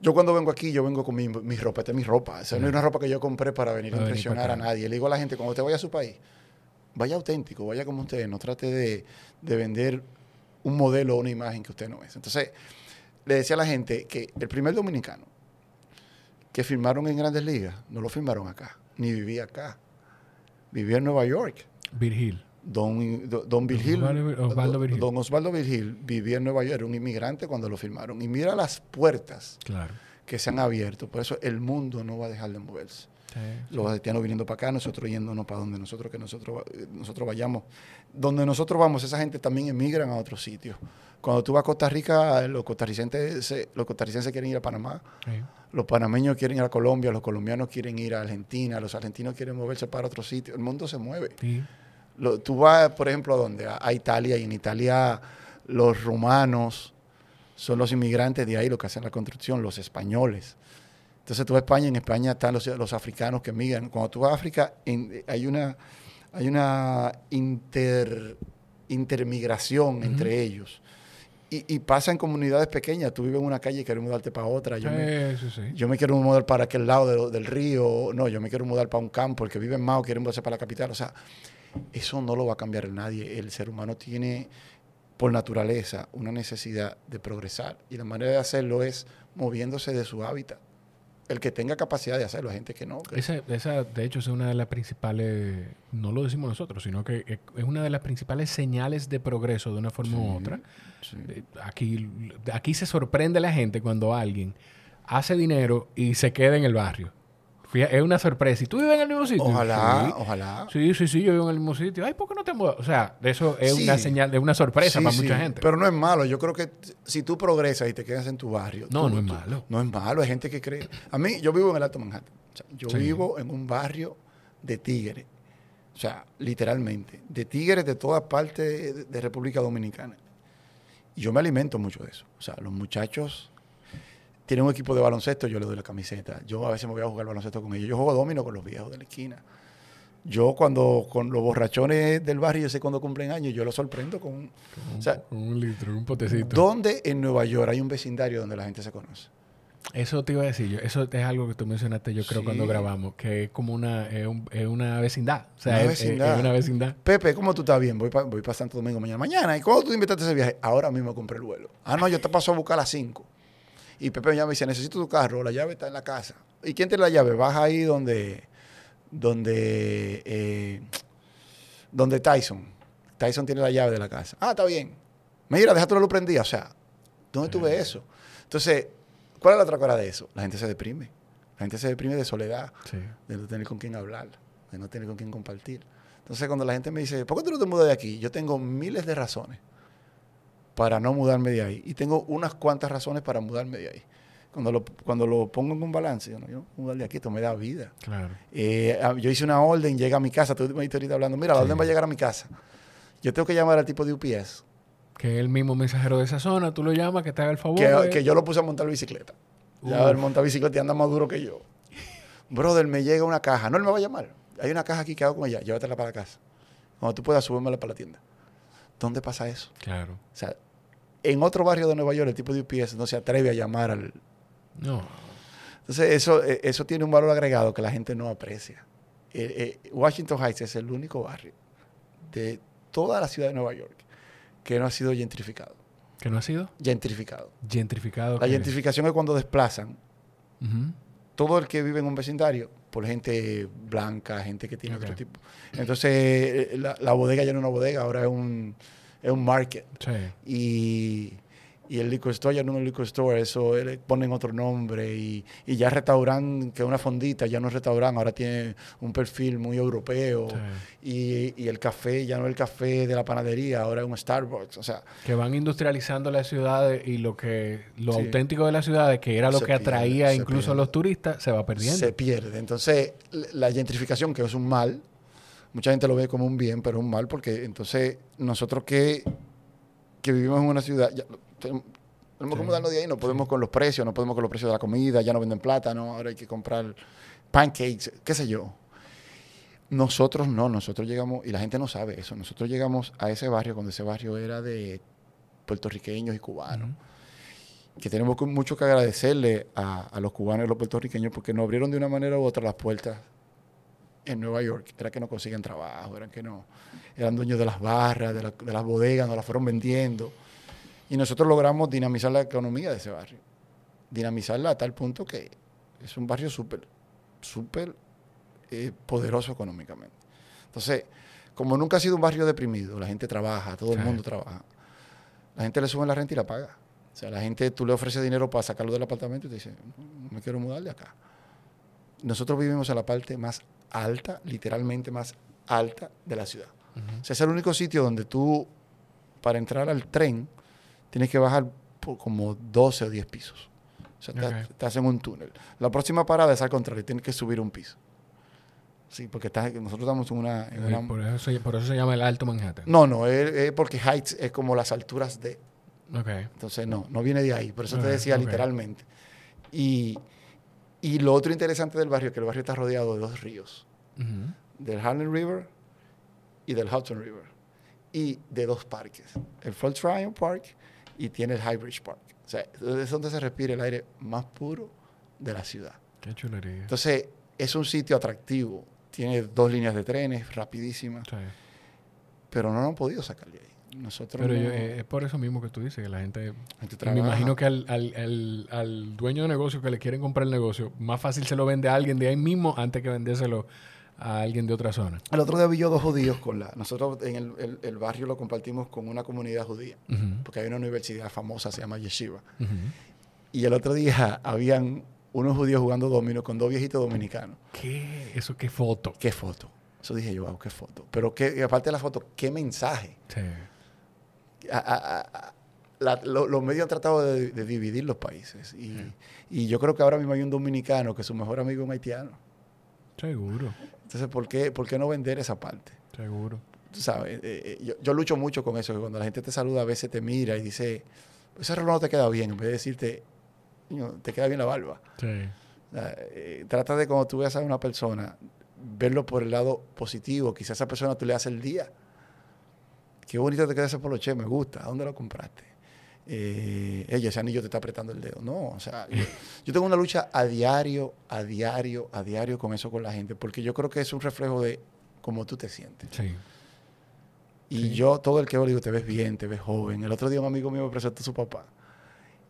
yo cuando vengo aquí, yo vengo con mi, mi ropa. Esta es mi ropa. O sea, no es una ropa que yo compré para venir a impresionar a nadie. Le digo a la gente, cuando usted vaya a su país, vaya auténtico, vaya como usted. No trate de, de vender un modelo o una imagen que usted no es. Entonces, le decía a la gente que el primer dominicano que firmaron en Grandes Ligas, no lo firmaron acá, ni vivía acá. Vivía en Nueva York. Virgil. Don, don, don Virgil, Osvaldo- Virgil. don Osvaldo Virgil vivía en Nueva York, era un inmigrante cuando lo firmaron. Y mira las puertas Claro. que se han abierto. Por eso el mundo no va a dejar de moverse. Sí. Los haitianos viniendo para acá, nosotros yéndonos para donde nosotros que nosotros, nosotros vayamos. Donde nosotros vamos, esa gente también emigran a otros sitios. Cuando tú vas a Costa Rica, los costarricenses, se- los costarricenses quieren ir a Panamá, Sí. los panameños quieren ir a Colombia, los colombianos quieren ir a Argentina, los argentinos quieren moverse para otro sitio. El mundo se mueve. Sí. Lo- tú vas, por ejemplo, ¿a dónde? A, a Italia y en Italia los rumanos son los inmigrantes de ahí, los que hacen la construcción, los españoles. Entonces tú vas a España, en España están los, los africanos que migran. Cuando tú vas a África, en- hay una, hay una inter, intermigración entre ellos. Y, y pasa en comunidades pequeñas. Tú vives en una calle y quieres mudarte para otra. Yo me, sí. yo me quiero mudar para aquel lado de- del río. No, yo me quiero mudar para un campo. El que vive en Mao quiere mudarse para la capital. O sea, eso no lo va a cambiar nadie. El ser humano tiene, por naturaleza, una necesidad de progresar. Y la manera de hacerlo es moviéndose de su hábitat. El que tenga capacidad de hacerlo, hay gente que no. que- Esa, esa, de hecho, es una de las principales, no lo decimos nosotros, sino que es- una de las principales señales de progreso de una forma u otra. sí. Eh, Aquí, aquí se sorprende la gente cuando alguien hace dinero y se queda en el barrio. Es una sorpresa. ¿Y tú vives en el mismo sitio? Ojalá, Sí. ojalá. Sí, sí, sí, yo vivo en el mismo sitio. Ay, ¿por qué no te mudas? O sea, eso es Sí. una señal de una sorpresa Sí, para mucha gente. Pero no es malo. Yo creo que si tú progresas y te quedas en tu barrio. No, tú- no es tú- malo. No es malo. Hay gente que cree. A mí, yo vivo en el Alto Manhattan. O sea, yo vivo en un barrio de tigres. O sea, literalmente. De tigres de todas partes de, de República Dominicana. Y yo me alimento mucho de eso. O sea, los muchachos tienen un equipo de baloncesto, yo les doy la camiseta. Yo a veces me voy a jugar baloncesto con ellos. Yo juego domino con los viejos de la esquina. Yo cuando con los borrachones del barrio, yo sé cuando cumplen años, yo los sorprendo con... un- o sea, un litro, un potecito. ¿Dónde en Nueva York hay un vecindario donde la gente se conoce? Eso te iba a decir yo. Eso es algo que tú mencionaste, yo creo, cuando grabamos, que es como una, es un- es una vecindad. O sea, Una es- vecindad. Es, una vecindad. Pepe, ¿cómo tú estás bien? Voy para voy pa Santo Domingo mañana. Mañana. ¿Y cuándo tú invitaste ese viaje? Ahora mismo compré el vuelo. Ah, no, yo te paso a buscar a las 5. Y Pepe me llama y dice, necesito tu carro, la llave está en la casa. ¿Y quién tiene la llave? Baja ahí donde, donde, eh, donde Tyson. Tyson tiene la llave de la casa. Ah, está bien. Mira, déjate la luz prendida. O sea, ¿dónde tú ves eso? Entonces, ¿cuál es la otra cara de eso? La gente se deprime. La gente se deprime de soledad Sí. de no tener con quién hablar, de no tener con quién compartir. Entonces, cuando la gente me dice, ¿por qué tú no te mudas de aquí? Yo tengo miles de razones para no mudarme de ahí. Y tengo unas cuantas razones para mudarme de ahí. Cuando lo, cuando lo pongo en un balance, yo no, yo no mudar de aquí, esto me da vida. Claro. Eh, ah, yo hice una orden, llega a mi casa, tú me dijiste ahorita hablando, mira, la Sí. orden va a llegar a mi casa. Yo tengo que llamar al tipo de UPS, Que es el mismo mensajero de esa zona, tú lo llamas, que te haga el favor. que, de- que yo lo puse a montar bicicleta. Ya él monta bicicleta y anda más duro que yo. Brother, me llega una caja. No, él me va a llamar. Hay una caja aquí que hago con ella. Llévatela para la casa. Cuando tú puedas, súbemela para la tienda. ¿Dónde pasa eso? Claro. O sea, en otro barrio de Nueva York, el tipo de UPS no se atreve a llamar al... No. Entonces, eso, eh, eso tiene un valor agregado que la gente no aprecia. Eh, eh, Washington Heights es el único barrio de toda la ciudad de Nueva York que no ha sido gentrificado. ¿Que no ha sido? Gentrificado. Gentrificado. La gentrificación es cuando desplazan todo el que vive en un vecindario por gente blanca, gente que tiene otro tipo. Entonces, eh, la, la bodega ya no es una bodega, ahora es un, es un market. Sí. Y, y el liquor store ya no es un liquor store, eso eh, le ponen otro nombre. Y, y ya restaurante, que es una fondita, ya no es restaurante, ahora tiene un perfil muy europeo. Sí. Y, y el café ya no es el café de la panadería, ahora es un Starbucks. O sea, Que van industrializando las ciudades y lo que lo Sí. auténtico de las ciudades, que era lo Se que atraía pierde, incluso a los turistas, se va perdiendo. se pierde. Entonces, la gentrificación, que es un mal, mucha gente lo ve como un bien, pero un mal porque entonces nosotros que, que vivimos en una ciudad, ya, tenemos que mudarnos de ahí, no podemos con los precios, no podemos con los precios de la comida, ya no venden plátano, ahora hay que comprar pancakes, qué sé yo. Nosotros no, nosotros llegamos, y la gente no sabe eso, nosotros llegamos a ese barrio cuando ese barrio era de puertorriqueños y cubanos que tenemos mucho que agradecerle a, a los cubanos y a los puertorriqueños porque nos abrieron de una manera u otra las puertas en Nueva York. Era que no consiguen trabajo, eran que no, eran dueños de las barras, de, la- de las bodegas, nos las fueron vendiendo. Y nosotros logramos dinamizar la economía de ese barrio. Dinamizarla a tal punto que es un barrio súper, súper eh, poderoso económicamente. Entonces, como nunca ha sido un barrio deprimido, la gente trabaja, todo el mundo trabaja, la gente le sube la renta y la paga. O sea, la gente, tú le ofreces dinero para sacarlo del apartamento y te dice, no me quiero mudar de acá. Nosotros vivimos en la parte más alta, literalmente más alta de la ciudad. Ujú. O sea, es el único sitio donde tú, para entrar al tren, tienes que bajar por como 12 o 10 pisos. O sea, estás, en un túnel. La próxima parada es al contrario, tienes que subir un piso. Sí, porque estás- nosotros estamos en una... en una- por, eso se, por eso se llama el Alto Manhattan. no, no, es, es porque Heights es como las alturas de... Ok. Entonces, no, no viene de ahí. Por eso te decía literalmente. Y, y lo otro interesante del barrio es que el barrio está rodeado de dos ríos. Del Harlem River y del Hudson River. Y de dos parques. El Fort Tryon Park y tiene el Highbridge Park. O sea, es donde se respira el aire más puro de la ciudad. Qué chulería. Entonces, es un sitio atractivo. Tiene dos líneas de trenes rapidísimas. Sí. Pero no lo han podido sacar de ahí. Nosotros Pero no- yo- eh, es por eso mismo que tú dices, que la gente... gente Me imagino que al, al- al- al dueño de negocio que le quieren comprar el negocio, más fácil se lo vende a alguien de ahí mismo antes que vendérselo a alguien de otra zona. El otro día vi yo dos judíos con la... Nosotros en el, el- el barrio lo compartimos con una comunidad judía, porque hay una universidad famosa, se llama Yeshiva. Y el otro día habían unos judíos jugando domino con dos viejitos dominicanos. ¿Qué? ¿Eso qué foto? ¿Qué foto? Eso dije yo, wow, qué foto. Pero qué, y aparte de la foto, qué mensaje. Sí. A- a- a- la- lo- los medios han tratado de, de dividir los países. Y, y yo creo que ahora mismo hay un dominicano que su mejor amigo es un haitiano. Seguro, Entonces, ¿por qué, por qué no vender esa parte? seguro. tú sabes, eh, eh, yo, yo lucho mucho con eso, que cuando la gente te saluda a veces te mira y dice, ese reloj no te queda bien, en vez de decirte, "Niño, te queda bien la barba. Sí. Eh, trata de cuando tú veas a una persona, verlo por el lado positivo, quizás a esa persona tú le haces el día. Qué bonito te queda ese poloche, me gusta, ¿a dónde lo compraste? eh, ella, ese anillo te está apretando el dedo. No, o sea, yo, yo tengo una lucha a diario, a diario, a diario con eso con la gente, porque yo creo que es un reflejo de cómo tú te sientes. Sí. Y Sí. yo, todo el que veo, digo, te ves bien, te ves joven. El otro día un amigo mío me presentó a su papá.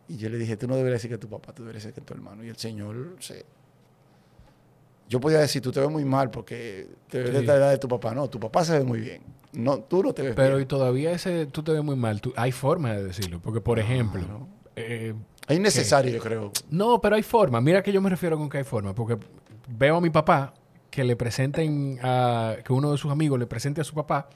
Y yo le dije, tú no deberías decir que tu papá, tú deberías decir que tu hermano. Y el señor, se... yo podía decir, tú te ves muy mal porque te ves de la edad de tu papá. No, tu papá se ve muy bien. No, tú no te ves Pero y todavía ese, tú te ves muy mal. Tú- hay forma de decirlo. Porque, por ejemplo, eh, Es innecesario, yo creo. No, pero hay forma. Mira que yo me refiero con que hay forma. Porque veo a mi papá que le presenten a. que uno de sus amigos le presente a su papá.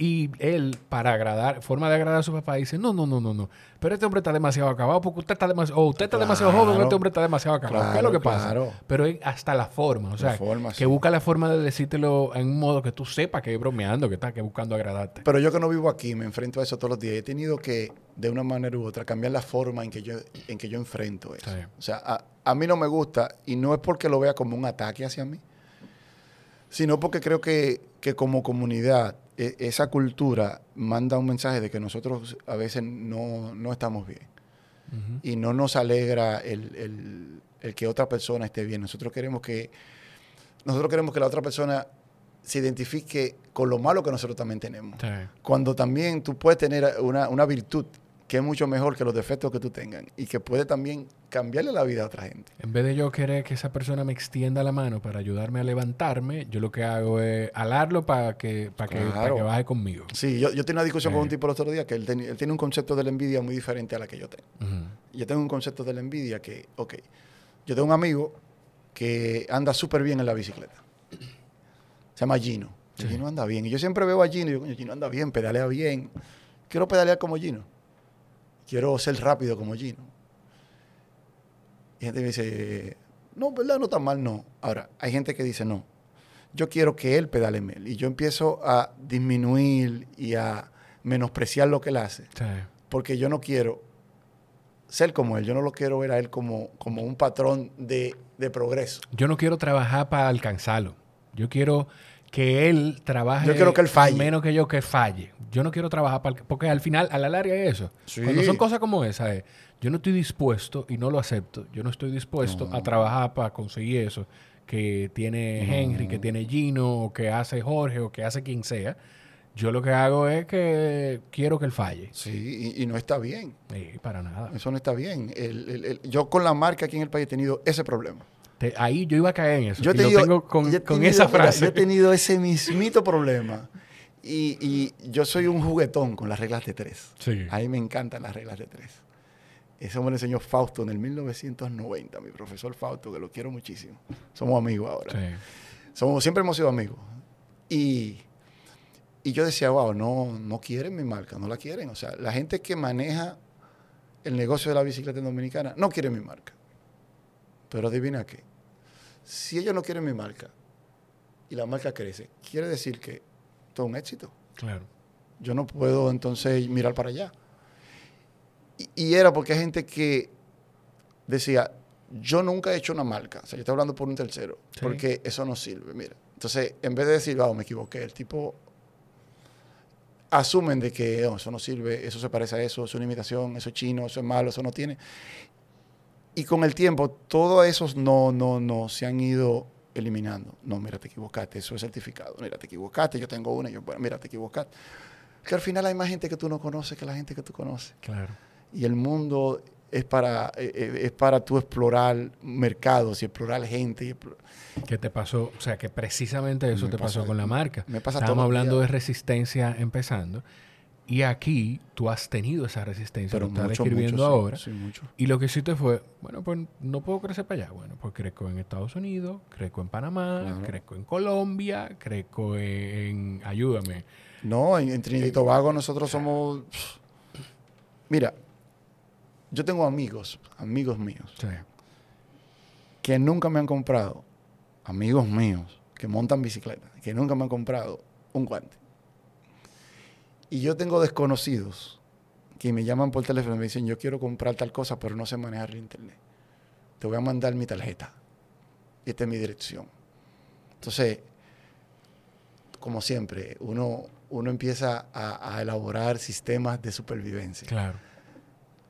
Y él, para agradar, forma de agradar a su papá, dice: No, no, no, no, no. Pero este hombre está demasiado acabado porque usted está demasiado. O usted está demasiado joven, Claro. este hombre está demasiado acabado. ¿Qué es lo que Claro, pasa? claro. Pero hasta la forma. O sea, forma, que sí. busca la forma de decírtelo en un modo que tú sepas que es bromeando, que está que buscando agradarte. Pero yo que no vivo aquí, me enfrento a eso todos los días. He tenido que, de una manera u otra, cambiar la forma en que yo, en que yo enfrento eso. Sí. O sea, a, a mí no me gusta, y no es porque lo vea como un ataque hacia mí, sino porque creo que, que como comunidad, e- esa cultura manda un mensaje de que nosotros a veces no, no estamos bien. Y no nos alegra el, el- el que otra persona esté bien. Nosotros queremos que, nosotros queremos que la otra persona se identifique con lo malo que nosotros también tenemos Sí. cuando también tú puedes tener una, una virtud que es mucho mejor que los defectos que tú tengas y que puede también cambiarle la vida a otra gente. En vez de yo querer que esa persona me extienda la mano para ayudarme a levantarme, yo lo que hago es alarlo para que, para que, para Claro. que baje conmigo. Sí, yo, yo tenía una discusión con un tipo el otro día que él, ten- él tiene un concepto de la envidia muy diferente a la que yo tengo. Yo tengo un concepto de la envidia que, ok, yo tengo un amigo que anda súper bien en la bicicleta. Se llama Gino. Sí. Gino anda bien. Y yo siempre veo a Gino y digo, coño, Gino anda bien, pedalea bien. Quiero pedalear como Gino. Quiero ser rápido como Gino. Y gente me dice, no, ¿verdad? No está mal, no. Ahora, hay gente que dice, no. Yo quiero que él pedale mal. Y yo empiezo a disminuir y a menospreciar lo que él hace Sí. porque yo no quiero ser como él, yo no lo quiero ver a él como, como un patrón de, de progreso. Yo no quiero trabajar para alcanzarlo. Yo quiero que él trabaje Yo quiero que él falle. menos que yo que falle. Yo no quiero trabajar para... Porque al final, a la larga es eso. Sí. Cuando son cosas como esa, es, yo no estoy dispuesto, y no lo acepto, yo no estoy dispuesto No. a trabajar para conseguir eso que tiene No. Henry, que tiene Gino, o que hace Jorge, o que hace quien sea. Yo lo que hago es que quiero que él falle. Sí, y, y no está bien, Sí, para nada. eso no está bien. El- el- el- yo con la marca aquí en el país he tenido ese problema. Te- ahí yo iba a caer en eso. Yo lo tenido, tengo con, yo he con tenido- esa mira, frase. yo he tenido ese mismito problema. Y, y yo soy un juguetón con las reglas de tres. Sí. A mí me encantan las reglas de tres. Eso me lo enseñó Fausto en el 1990, mi profesor Fausto, que lo quiero muchísimo. Somos amigos ahora. Sí. Somos, siempre hemos sido amigos. Y, y yo decía, wow, no, no quieren mi marca, no la quieren. O sea, la gente que maneja el negocio de la bicicleta en Dominicana no quiere mi marca. Pero adivina qué. Si ellos no quieren mi marca y la marca crece, quiere decir que todo es un éxito. Claro. Yo no puedo entonces mirar para allá. Y, y era porque hay gente que decía, yo nunca he hecho una marca. O sea, yo estoy hablando por un tercero. Sí. Porque eso no sirve, mira. Entonces, en vez de decir, wow, me equivoqué, el tipo asumen de que "Oh, eso no sirve, eso se parece a eso, es una imitación, eso es chino, eso es malo, eso no tiene. Y con el tiempo, todos esos no, no, no se han ido eliminando. No, mira, te equivocaste, eso es certificado. Mira, te equivocaste, yo tengo una, yo, bueno, mira, te equivocaste. Que al final hay más gente que tú no conoces que la gente que tú conoces. Claro. Y el mundo es para, eh, eh, es para tú explorar mercados y explorar gente. Y explo- ¿Qué te pasó? O sea, que precisamente eso Me te pasó pasa- con la marca. me pasa Estábamos hablando días. de resistencia empezando. Y aquí tú has tenido esa resistencia, lo estás mucho, describiendo mucho, sí, ahora. sí, mucho. Y lo que hiciste fue, bueno, pues no puedo crecer para allá. Bueno, pues crezco en Estados Unidos, crezco en Panamá, Claro. crezco en Colombia, crezco en... ayúdame. No, en, en Trinidad y Tobago nosotros somos... Mira, yo tengo amigos, amigos míos, Sí. que nunca me han comprado, amigos míos, que montan bicicleta, que nunca me han comprado un guante. Y yo tengo desconocidos que me llaman por teléfono y me dicen, yo quiero comprar tal cosa, pero no sé manejar el internet. Te voy a mandar mi tarjeta. Y esta es mi dirección. Entonces, como siempre, uno, uno empieza a, a elaborar sistemas de supervivencia. Claro.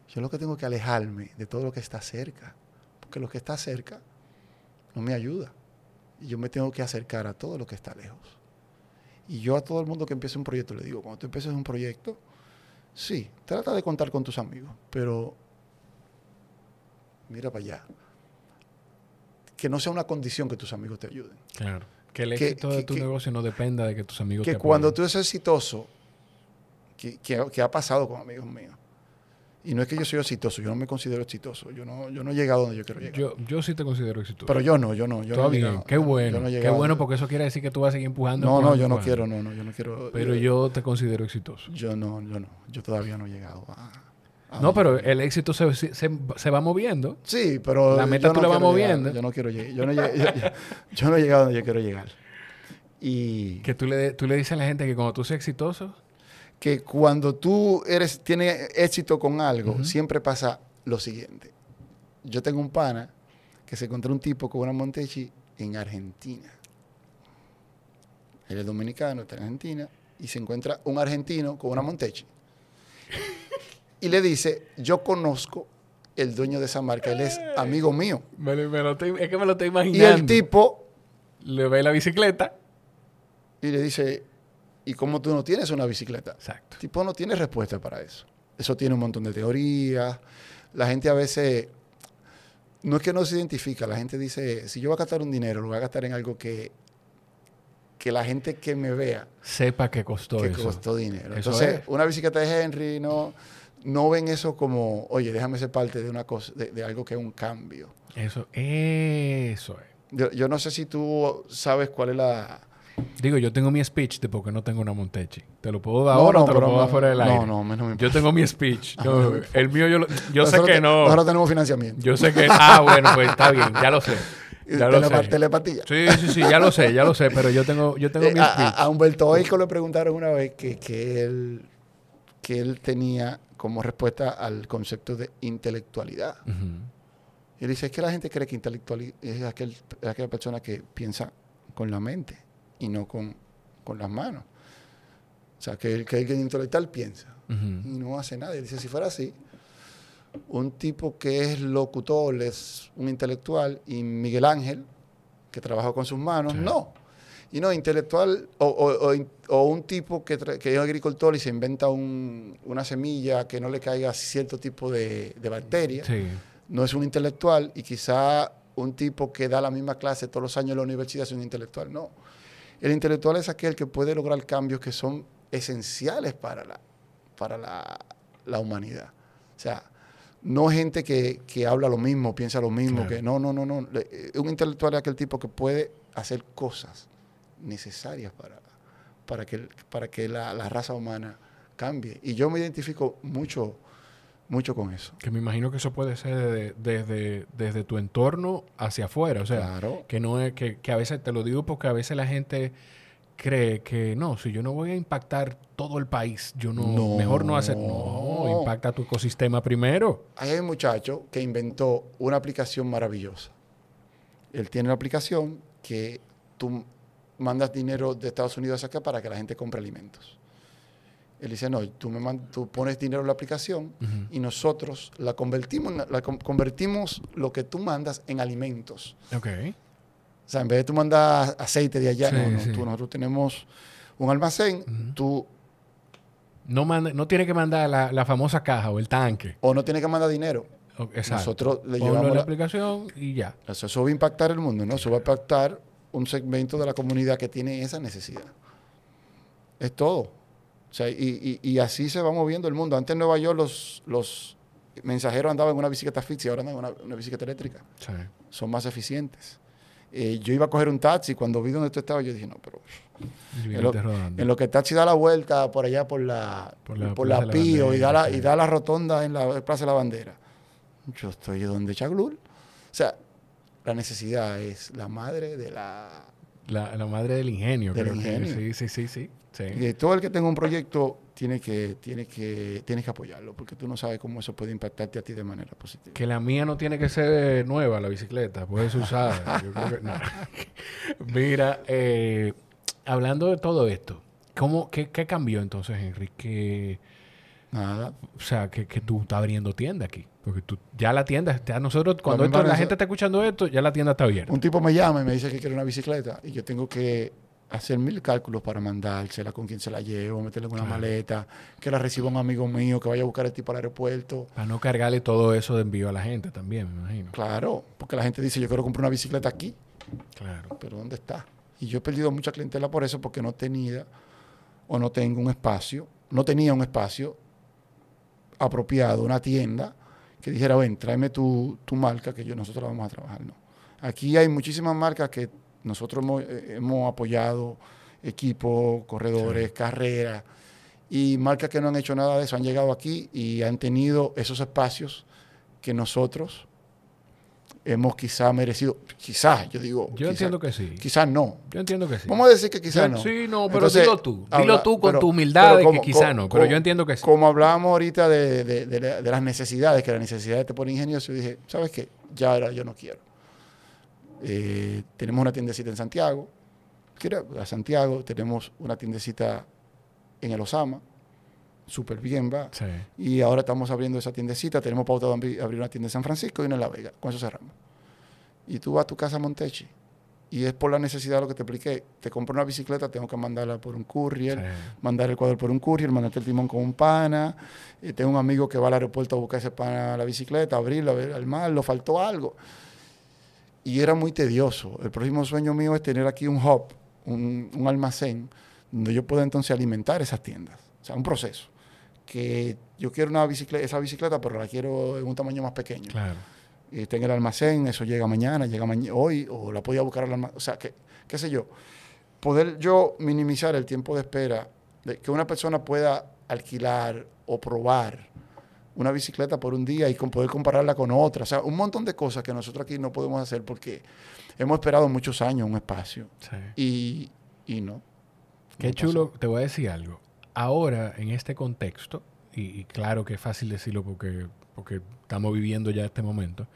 Yo lo que tengo que alejarme de todo lo que está cerca, porque lo que está cerca no me ayuda. Y yo me tengo que acercar a todo lo que está lejos. Y yo a todo el mundo que empiece un proyecto le digo, cuando tú empieces un proyecto, sí, trata de contar con tus amigos, pero mira para allá. Que no sea una condición que tus amigos te ayuden. Claro. Que el Que- éxito de que- tu que- negocio no dependa de que tus amigos que te cuando apoyen. tú eres exitoso, que, que- que ha pasado con amigos míos, y no es que yo soy exitoso, yo no me considero exitoso, yo no, yo no he llegado donde yo quiero llegar. Yo, yo sí te considero exitoso. pero yo no, yo no. Yo Todo no bien, qué bueno. No qué bueno porque eso quiere decir que tú vas a seguir empujando. No, no, empujando, yo no quiero, no, no, yo no quiero. Pero yo te considero exitoso. Yo no, yo no. Yo todavía no he llegado a. a- No, pero el éxito se, se, se va moviendo. Sí, pero. La meta tú la vas llegar, moviendo. yo no quiero llegar. Yo no, yo no he llegado donde yo quiero llegar. Y Que tú le, tú le dices a la gente que cuando tú seas exitoso, que cuando tú eres, tienes éxito con algo, siempre pasa lo siguiente. Yo tengo un pana que se encontró un tipo con una Montechi en Argentina. Él es dominicano, está en Argentina, y se encuentra un argentino con una Montechi. Y le dice, yo conozco el dueño de esa marca, él es amigo mío. me lo- me lo estoy- es que me lo estoy Y imaginando. el tipo, le ve la bicicleta. y le dice, ¿y cómo tú no tienes una bicicleta? Exacto. El tipo no tiene respuesta para eso. Eso tiene un montón de teorías. La gente a veces, no es que no se identifica, la gente dice, si yo voy a gastar un dinero, lo voy a gastar en algo que, que la gente que me vea, Sepa que costó que eso. costó dinero. Eso Entonces, es. una bicicleta de Henry, no, no ven eso como, oye, déjame ser parte de una cosa, de, de algo que es un cambio. Eso, eso es. Yo, yo no sé si tú sabes cuál es la... Digo, yo tengo mi speech de por qué no tengo una Montechi. Te lo puedo dar No, ahora no, o te lo puedo dar no, fuera del aire. no, no me Yo tengo mi speech. El mío yo, lo- yo sé que te- no. Nosotros tenemos financiamiento. Yo sé que... Ah, bueno, pues está bien. Ya lo sé. Ya lo sé. Telepatía. Sí, sí, sí. Ya lo sé, ya lo sé. Pero yo tengo, yo tengo Eh, mi speech. a- a Humberto Eco le preguntaron una vez que, que él, que él tenía como respuesta al concepto de intelectualidad. Y él dice, es que la gente cree que intelectual es, aquel, es aquella persona que piensa con la mente y no con, con las manos. O sea, que el, que el intelectual piensa Ujú. y no hace nada. Y dice, si fuera así, un tipo que es locutor es un intelectual y Miguel Ángel, que trabaja con sus manos, Sí. no. Y no, intelectual o, o- o o un tipo que, que es agricultor y se inventa un- una semilla que no le caiga cierto tipo de, de bacteria, Sí. no es un intelectual y quizá un tipo que da la misma clase todos los años en la universidad es un intelectual, no. El intelectual es aquel que puede lograr cambios que son esenciales para la, para la, la humanidad. O sea, no gente que, que habla lo mismo, piensa lo mismo, Claro. que no, no, no, no. Eh, Un intelectual es aquel tipo que puede hacer cosas necesarias para, para que, para que la, la raza humana cambie. Y yo me identifico mucho, mucho con eso. Que me imagino que eso puede ser de- desde, desde tu entorno hacia afuera. O sea, Claro. que no es que, que a veces te lo digo porque a veces la gente cree que no, si yo no voy a impactar todo el país, yo no, No. mejor no hacer, no, impacta tu ecosistema primero. Hay un muchacho que inventó una aplicación maravillosa. Él tiene una aplicación que tú mandas dinero de Estados Unidos acá para que la gente compre alimentos. Él dice, no, tú, me man- tú pones dinero en la aplicación y nosotros la convertimos, en la, la con- convertimos lo que tú mandas en alimentos. Ok. O sea, en vez de tú mandar aceite de allá, Sí, no, no, sí. tú- nosotros tenemos un almacén, tú No, manda, no tiene que mandar la, la famosa caja o el tanque. o no tienes que mandar dinero. Exacto. Nosotros le Ponlo llevamos la la- aplicación y ya. Eso, eso va a impactar el mundo, ¿no? Eso va a impactar un segmento de la comunidad que tiene esa necesidad. Es todo. O sea, y, y- y así se va moviendo el mundo. Antes en Nueva York los, los mensajeros andaban en una bicicleta fija y ahora andan en una, una bicicleta eléctrica. Sí. Son más eficientes. Eh, yo iba a coger un taxi, cuando vi donde tú estabas, yo dije, no, pero en lo, en lo que el taxi da la vuelta por allá por la, Por por la la Pío y da la, y da la rotonda en la Plaza de la Bandera. Yo estoy donde Chaglul. O sea, la necesidad es la madre de la... La, la madre del ingenio, Del creo ingenio. que sí, sí, sí, sí. Sí. que todo el que tenga un proyecto tiene que, tiene que, tienes que apoyarlo, porque tú no sabes cómo eso puede impactarte a ti de manera positiva. Que la mía no tiene que ser nueva, la bicicleta, puede ser usada. Yo creo que no. Mira, eh, hablando de todo esto, ¿cómo, qué, qué cambió entonces, Henry? Que Nada. O sea, que, que tú estás abriendo tienda aquí. Porque tú, ya la tienda, ya nosotros, cuando esto- la gente está escuchando esto, ya la tienda está abierta. Un tipo me llama y me dice que quiere una bicicleta y yo tengo que hacer mil cálculos para mandársela, con quién se la llevo, meterle en una Claro. maleta, que la reciba un amigo mío, que vaya a buscar el tipo al aeropuerto. Para no cargarle todo eso de envío a la gente también, me imagino. Claro, porque la gente dice, yo quiero comprar una bicicleta aquí, Claro. pero ¿dónde está? Y yo he perdido mucha clientela por eso, porque no tenía o no tengo un espacio, no tenía un espacio apropiado, una tienda que dijera, ven, tráeme tu, tu marca que yo, nosotros la vamos a trabajar. No. Aquí hay muchísimas marcas que nosotros hemos, eh, hemos apoyado, equipos, corredores, carreras, y marcas que no han hecho nada de eso han llegado aquí y han tenido esos espacios que nosotros hemos quizá merecido, quizás, yo digo, Yo quizá- entiendo que sí. quizás no. Yo entiendo que sí. Vamos a decir que quizás no. Sí, no, pero Entonces, dilo tú. Dilo tú con pero- tu humildad de que como- quizá co- no, pero yo entiendo que sí. Como hablábamos ahorita de, de- de la- de las necesidades, que las necesidades te ponen ingenioso, yo dije, ¿sabes qué? Ya ahora yo no quiero. Eh, tenemos una tiendecita en Santiago, a Santiago, tenemos una tiendecita en el Osama, súper bien va. Sí. Y ahora estamos abriendo esa tiendecita, tenemos pautado abri- abrir una tienda en San Francisco y una en La Vega, con eso cerramos. Y tú vas a tu casa a Montechi y es por la necesidad de lo que te expliqué. Te compro una bicicleta, tengo que mandarla por un courier, Sí. mandar el cuadro por un courier, mandarte el timón con un pana. Y tengo un amigo que va al aeropuerto a buscar ese pana a la bicicleta, abrirlo, a ver al mar, lo faltó algo. Y era muy tedioso. El próximo sueño mío es tener aquí un hub, un, un almacén, donde yo pueda entonces alimentar esas tiendas. O sea, un proceso. Que yo quiero una bicicleta, esa bicicleta, pero la quiero en un tamaño más pequeño Claro. y está en el almacén, eso llega mañana, llega hoy, o la podía buscar al almacén. O sea, que, qué sé yo. Poder yo minimizar el tiempo de espera, de que una persona pueda alquilar o probar una bicicleta por un día y con poder compararla con otra. O sea, un montón de cosas que nosotros aquí no podemos hacer porque hemos esperado muchos años un espacio Sí. y, y no. Qué No chulo, te voy a decir algo. Ahora, en este contexto, y, y claro que es fácil decirlo porque, porque estamos viviendo ya este momento,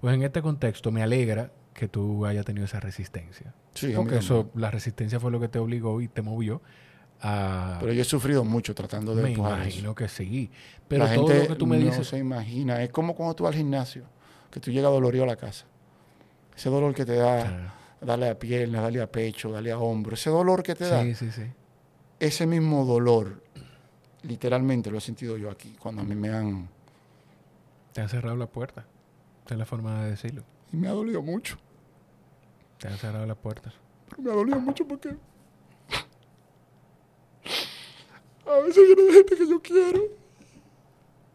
pues en este contexto me alegra que tú hayas tenido esa resistencia. Sí, porque eso, la resistencia fue lo que te obligó y te movió a... Pero yo he sufrido mucho tratando de me empujar eso. imagino que sí. Pero la todo gente lo que tú me no dices... se imagina. Es como cuando tú vas al gimnasio, que tú llegas dolorido a la casa. Ese dolor que te da, Claro. darle a pierna, darle a pecho, darle a hombro. Ese dolor que te da, Sí, sí, sí. ese mismo dolor, literalmente lo he sentido yo aquí, cuando a mí me han... Te han cerrado la puerta. Esa es la forma de decirlo. Y me ha dolido mucho. Te han cerrado las puertas. Pero me ha dolido mucho porque... A veces viene de gente que yo quiero.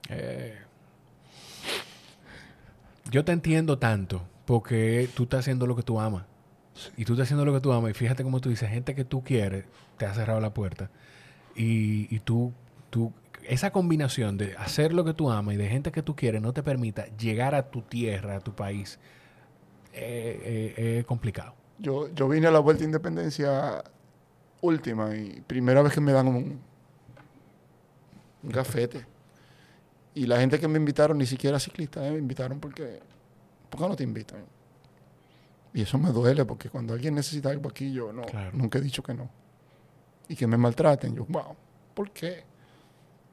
Eh, yo te entiendo tanto porque tú estás haciendo lo que tú amas. Y tú estás haciendo lo que tú amas. Y fíjate como tú dices, gente que tú quieres te ha cerrado la puerta. Y, y tú, tú, esa combinación de hacer lo que tú amas y de gente que tú quieres no te permita llegar a tu tierra, a tu país, eh, eh, es complicado. Yo, yo vine a la Vuelta a Independencia última y primera vez que me dan un, un gafete. Y la gente que me invitaron, ni siquiera ciclistas, eh, me invitaron porque... ¿Por qué no te invitan? Y eso me duele porque cuando alguien necesita algo aquí, yo no, Claro. nunca he dicho que no. Y que me maltraten, yo, wow, ¿por qué?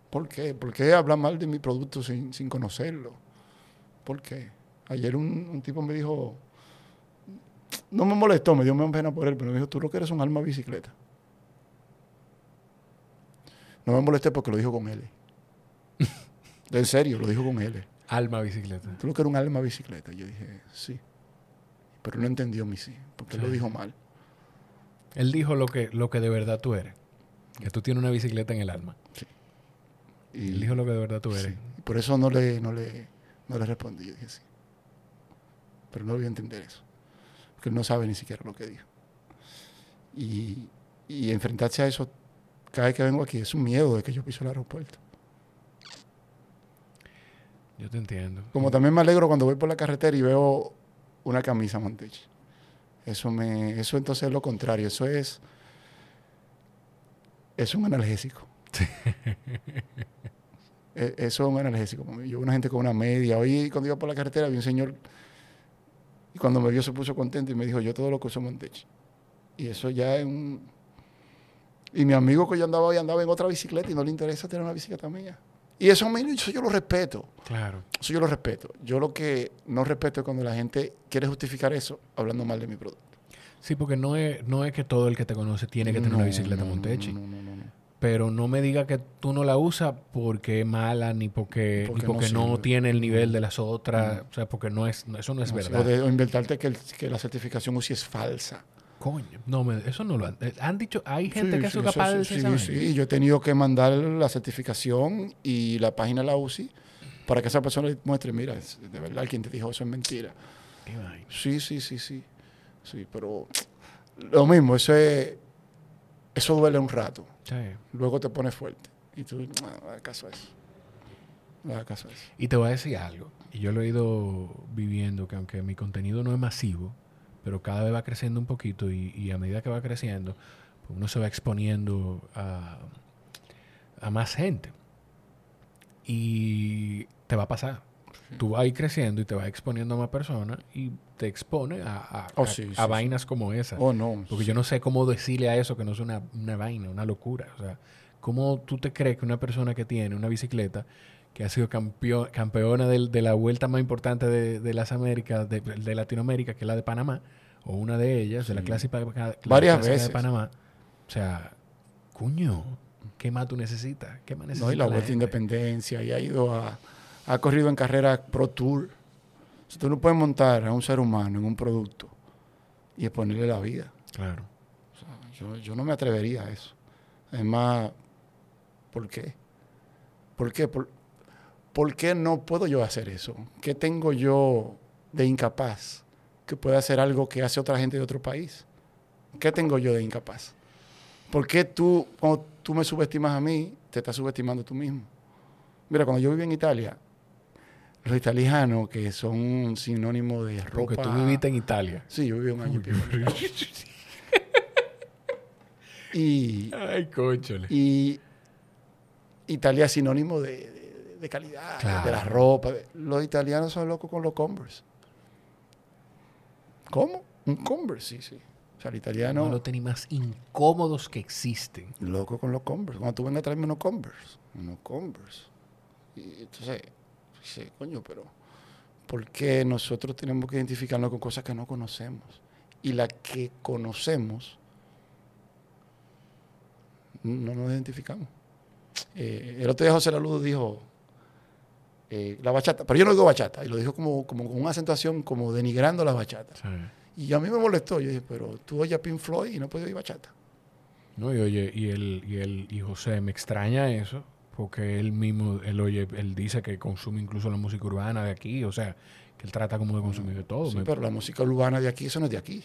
¿Por qué? ¿Por qué hablar mal de mi producto sin, sin conocerlo? ¿Por qué? Ayer un, un tipo me dijo, no me molestó, me dio más pena por él, pero me dijo, tú lo que eres un alma bicicleta. No me molesté porque lo dijo con él. En serio, lo dijo con él. Alma bicicleta. Tú lo que eres un alma bicicleta. Yo dije, sí. Pero no entendió mi sí, porque él lo Sí. dijo mal. Él dijo lo que, lo que de verdad tú eres. Que tú tienes una bicicleta en el alma. Y, Él dijo lo que de verdad tú eres. sí. Por eso no le, no, le, no le respondí. Yo dije, sí. Pero no voy a entender eso. Porque él no sabe ni siquiera lo que dijo. Y, y enfrentarse a eso cada vez que vengo aquí es un miedo de que yo piso el aeropuerto. Yo te entiendo. Como también me alegro cuando voy por la carretera y veo una camisa Montechi. Eso me, eso entonces es lo contrario. Eso es, es un analgésico. E- eso es un analgésico. mí. Yo una gente con una media. Hoy cuando iba por la carretera vi un señor y cuando me vio se puso contento y me dijo yo todo lo que uso Montechi. Y eso ya es un... Y mi amigo que yo andaba hoy andaba en otra bicicleta y no le interesa tener una bicicleta mía. Y eso, eso yo lo respeto. Claro. Eso yo lo respeto. Yo lo que no respeto es cuando la gente quiere justificar eso hablando mal de mi producto. Sí, porque no es, no es que todo el que te conoce tiene que tener No, una bicicleta no, Montechi. No, no, no, no. Pero no me diga que tú no la usas porque es mala, ni porque, Porque ni no porque no, tiene el nivel de las otras. O sea, porque no es, eso no es verdad. O, de- o inventarte que, el- que la certificación UCI es falsa. Coño. No, me- eso no lo han, eh, han dicho. Hay gente Sí, que sí, eso capaz de sí, sí. Yo he tenido que mandar la certificación y la página de la UCI para que esa persona le muestre, mira, es- de verdad, quien te dijo eso es mentira. Qué. Sí, sí, sí, sí. Sí, pero lo mismo, eso es, eso duele un rato. Sí. Luego te pones fuerte. Y tú, no, no caso eso. No caso eso. Y te voy a decir algo. Y yo lo he ido viviendo, que aunque mi contenido no es masivo, pero cada vez va creciendo un poquito y, y a medida que va creciendo, pues uno se va exponiendo a, a más gente. Y te va a pasar. Tú vas a ir creciendo y te vas exponiendo a más personas y te expone a, a- Oh, a- sí, a sí, sí. vainas como esa. Oh, no. Porque yo no sé cómo decirle a eso que no es una, una vaina, una locura. O sea, ¿cómo tú te crees que una persona que tiene una bicicleta, que ha sido campeo- campeona de, la vuelta más importante de, de las Américas, de, de Latinoamérica, que es la de Panamá, o una de ellas, de la clásica, la Varias clásica veces. de Panamá? O sea, cuño, ¿qué más tú necesitas? ¿Qué más necesitas? No, y la Vuelta de? Independencia, y ha ido a, ha corrido en carrera Pro Tour. Si tú no puedes montar a un ser humano en un producto y exponerle la vida. Claro. O sea, yo, yo no me atrevería a eso. Además, ¿por qué? ¿Por qué? ¿Por, por qué no puedo yo hacer eso? ¿Qué tengo yo de incapaz que pueda hacer algo que hace otra gente de otro país? ¿Qué tengo yo de incapaz? ¿Por qué tú, cuando tú me subestimas a mí, te estás subestimando tú mismo? Mira, cuando yo viví en Italia, los italianos, que son un sinónimo de ropa... Porque tú viviste en Italia. Sí, yo viví un año y pico en Italia. y, Ay, conchole. y Italia es sinónimo de, de- de calidad, Claro. de la ropa. Los italianos son locos con los Converse. ¿Cómo? Un Converse, sí, sí. O sea, el italiano, Uno de los tenis más incómodos que existen. loco con los Converse. Cuando tú vengas a traerme unos Converse, unos Converse. Y entonces, sí, coño, pero ¿por qué nosotros tenemos que identificarnos con cosas que no conocemos? Y las que conocemos, no nos identificamos. Eh, el otro día José Laludo dijo eh, la bachata, pero yo no digo bachata, y lo dijo como, como con una acentuación como denigrando la bachata. Sí. Y a mí me molestó, yo dije, pero tú oyes a Pink Floyd y no puedes oír bachata. No, y oye, y él, y él, y José, me extraña eso, porque él mismo, él oye, él dice que consume incluso la música urbana de aquí, o sea, que él trata como de consumir de todo. Sí, Me- pero la música urbana de aquí, eso no es de aquí.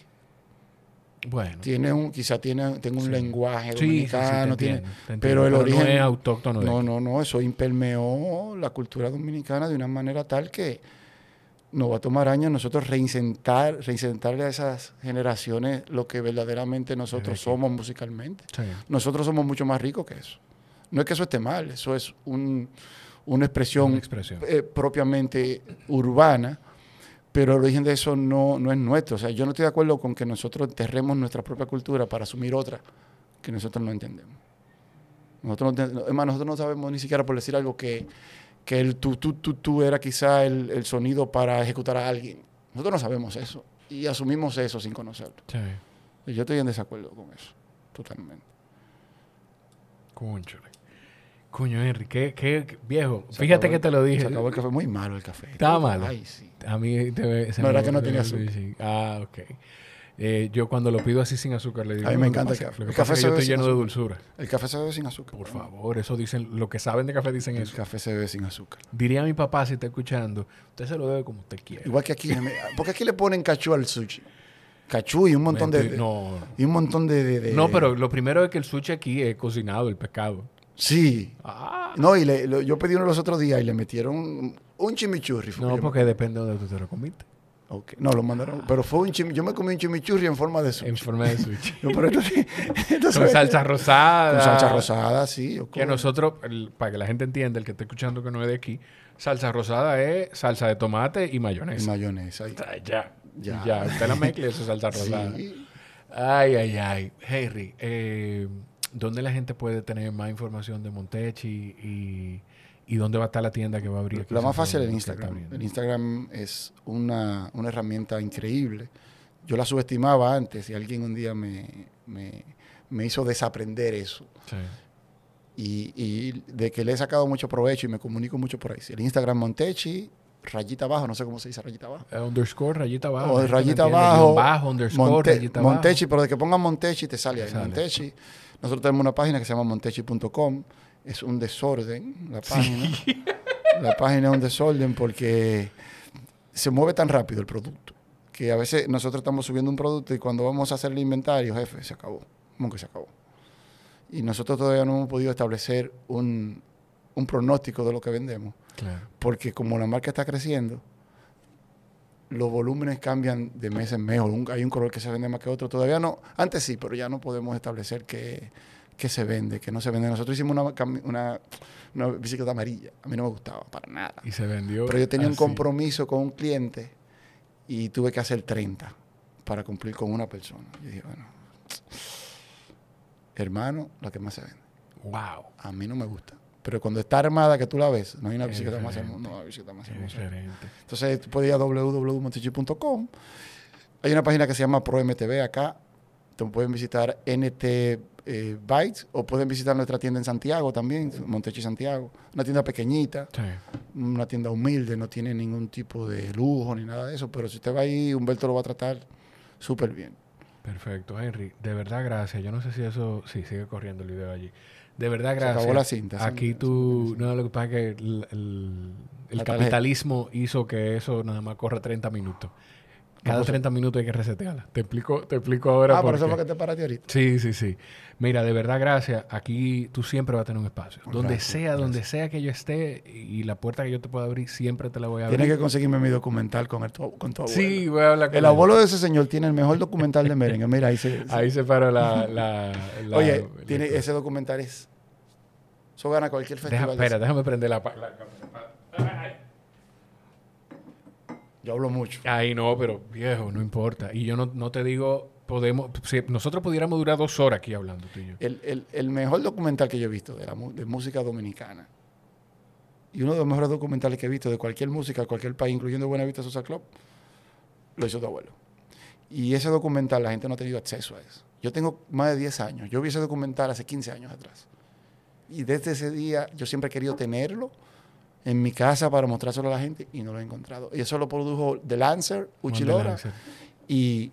Bueno. Tiene un, quizá tiene, tenga un Sí. lenguaje sí, sí, dominicano. tiene- pero el origen no es autóctono de No, no, no, eso impermeó la cultura dominicana de una manera tal que nos va a tomar años nosotros reincentar, reincentarle a esas generaciones lo que verdaderamente nosotros somos musicalmente. Nosotros somos mucho más ricos que eso. No es que eso esté mal, eso es un- una expresión, Una expresión. eh, propiamente urbana, pero el origen de eso no, no es nuestro. O sea, yo no estoy de acuerdo con que nosotros enterremos nuestra propia cultura para asumir otra que nosotros no entendemos. Nosotros no, más, nosotros no sabemos ni siquiera por decir algo que, que el tú, tú, tú, tú era quizá el, el sonido para ejecutar a alguien. Nosotros no sabemos eso y asumimos eso sin conocerlo. Sí. Yo estoy en desacuerdo con eso, totalmente. Cónchale. Coño, Henry, qué, qué- viejo. Se Fíjate que el- te lo dije. Se acabó el café, muy malo el café. Estaba malo. Ay, sí. A mí te, se No, me- era que no tenía azúcar. sí. Ah, ok. Eh, yo cuando lo pido así sin azúcar le digo. A mí "No, me encanta el café. Lo que El café es que se yo estoy lleno de dulzura. El café se bebe sin azúcar. Por favor, eso dicen, lo que saben de café dicen El eso. café se bebe sin azúcar. Diría mi papá si está escuchando, usted se lo bebe como usted quiera. Igual que aquí, porque aquí le ponen cachú al sushi. Cachú y un montón de, de- No, y un montón de, de- de- no, pero lo primero es que el sushi aquí es cocinado, el pescado. Sí. Ah, No, y le- lo- yo pedí uno los otros días y le metieron un, chimichurri. no, porque depende de donde tú te lo comiste. me- Ok. No, lo mandaron, pero fue un chimi, yo me comí un chimichurri en forma de sushi. En forma de sushi. No, pero entonces, entonces- Con salsa rosada. Con salsa rosada, sí. Que nosotros, el- para que la gente entienda, el que esté escuchando que no es de aquí, salsa rosada es salsa de tomate y y mayonesa. mayonesa. ahí. Ah, ya, Ya. ya. Usted la mezcla y eso es salsa rosada. Sí. Ay, ay, ay. Henry, eh, ¿dónde la gente puede tener más información de Montechi y, ¿Y dónde va a estar la tienda que va a abrir? en más fácil es el Instagram. El Instagram es una, una herramienta increíble. Yo la subestimaba antes y alguien un día me, me, me hizo desaprender eso. Sí. Y, y de que le he sacado mucho provecho y me comunico mucho por ahí. El Instagram Montechi, rayita abajo, no sé cómo se dice rayita abajo. Eh, underscore, rayita abajo. O rayita abajo, bajo, underscore, Monte- rayita abajo. Montechi, pero de que pongan Montechi te sale ahí. Sale. Montechi. Nosotros tenemos una página que se llama montechi.com. Es un desorden la página. La página es un desorden porque se mueve tan rápido el producto que a veces nosotros estamos subiendo un producto y cuando vamos a hacer el inventario, jefe, se acabó. ¿Cómo que se acabó? Y nosotros todavía no hemos podido establecer un, un pronóstico de lo que vendemos Claro. porque como la marca está creciendo, los volúmenes cambian de mes en mes. o un- hay un color que se vende más que otro. Todavía no, antes sí, pero ya no podemos establecer qué, qué se vende, qué no se vende. Nosotros hicimos una, una, una bicicleta amarilla. A mí no me gustaba para nada. Y se vendió. Pero yo tenía un compromiso con un cliente y tuve que hacer 30 para cumplir con una persona. Yo dije, bueno, hermano, la que más se vende. Wow. A mí no me gusta. Pero cuando está armada, que tú la ves, no hay una bicicleta más hermosa. No, hay bicicleta más hermosa. Entonces, tú puedes ir a. Hay una página que se llama ProMTV acá. Te pueden visitar NT eh, Bytes o pueden visitar nuestra tienda en Santiago también, Montechi Santiago. Una tienda pequeñita, Sí. una tienda humilde, no tiene ningún tipo de lujo ni nada de eso. Pero si usted va ahí, Humberto lo va a tratar súper bien. Perfecto, Henry. De verdad, gracias. Yo no sé si eso. Sí, sigue corriendo el video allí. De verdad, Se gracias. acabó la cinta, Aquí sí, tú. sí. No, lo que pasa es que el, capitalismo hizo que eso nada más corra 30 minutos. Cada pues- 30 minutos hay que resetearla. Te explico, te explico ahora. Ah, por por eso fue que te paraste ahorita. Sí, sí, sí. Mira, de verdad, gracias. Aquí tú siempre vas a tener un espacio. Donde Gracias, sea, donde sea que yo esté y la puerta que yo te pueda abrir, siempre te la voy a abrir. Tienes que conseguirme mi documental con, el, con tu abuelo. Sí, voy a hablar con El él. abuelo de ese señor tiene el mejor documental de merengue. Mira, ahí se... Ahí se para la... la- la- Oye, la- tiene, ese documental es... Eso gana cualquier festival. espera, déjame prender la... la- Yo hablo mucho. Ay, no, pero viejo, no importa. Y yo no, no te digo, podemos... Si nosotros pudiéramos durar dos horas aquí hablando tú y yo. El, el- el mejor documental que yo he visto de, la, de música dominicana y uno de los mejores documentales que he visto de cualquier música, de cualquier país, incluyendo Buenavista Social Club, lo hizo tu abuelo. Y ese documental la gente no ha tenido acceso a eso. Yo tengo más de 10 años. Yo vi ese documental hace 15 años atrás. Y desde ese día yo siempre he querido tenerlo en mi casa para mostrárselo a la gente y no lo he encontrado. Y eso lo produjo The Lancer, Uchilora. Lancer. Y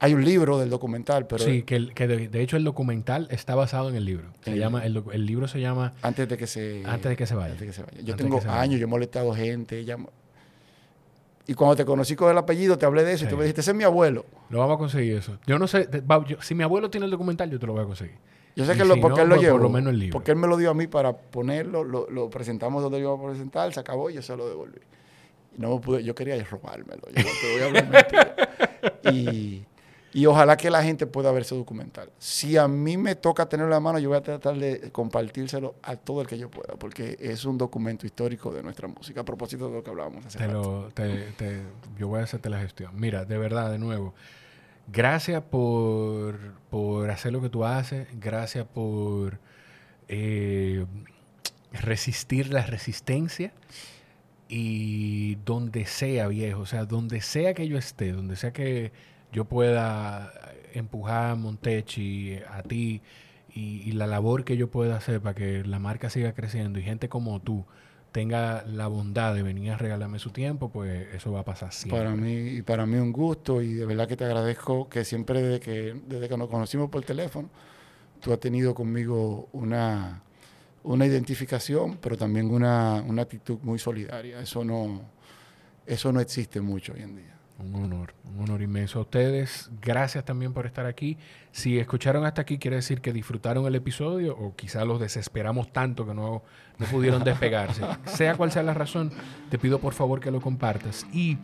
hay un libro del documental, pero sí, que, de, de hecho el documental está basado en el libro. Se El- llama, el, libro se llama antes de que se Antes de que se vaya. antes de que se vaya. Yo Antes tengo vaya. años, yo he molestado gente. Y cuando te conocí con el apellido, te hablé de eso y tú me dijiste, ese es mi abuelo. Lo vamos a conseguir eso. Yo no sé, te- va- yo- si mi abuelo tiene el documental, yo te lo voy a conseguir. Yo sé Y que lo, si porque no, él lo pues, llevó. por lo menos el libro. Porque él me lo dio a mí para ponerlo, lo, lo presentamos donde yo iba a presentar, se acabó y yo se lo devolví. No pude, yo quería robármelo. Yo no te voy a hablar mentira. y, y ojalá que la gente pueda ver ese documental. Si a mí me toca tenerlo en la mano, yo voy a tratar de compartírselo a todo el que yo pueda, porque es un documento histórico de nuestra música, a propósito de lo que hablábamos hace Te rato. lo, te- te- yo voy a hacerte la gestión. Mira, de verdad, de nuevo, gracias por, por hacer lo que tú haces, gracias por eh, resistir la resistencia y donde sea, viejo, o sea, donde sea que yo esté, donde sea que yo pueda empujar a Montechi, a ti, y, y la labor que yo pueda hacer para que la marca siga creciendo y gente como tú tenga la bondad de venir a regalarme su tiempo, pues eso va a pasar siempre. Para mí, para mí un gusto y de verdad que te agradezco que siempre desde que, desde que nos conocimos por teléfono, tú has tenido conmigo una, una identificación, pero también una, una actitud muy solidaria. Eso no, eso no existe mucho hoy en día. Un honor, un honor inmenso a ustedes. Gracias también por estar aquí. Si escucharon hasta aquí, quiere decir que disfrutaron el episodio o quizá los desesperamos tanto que no, no pudieron despegarse. sea cual sea la razón, te pido por favor que lo compartas. Y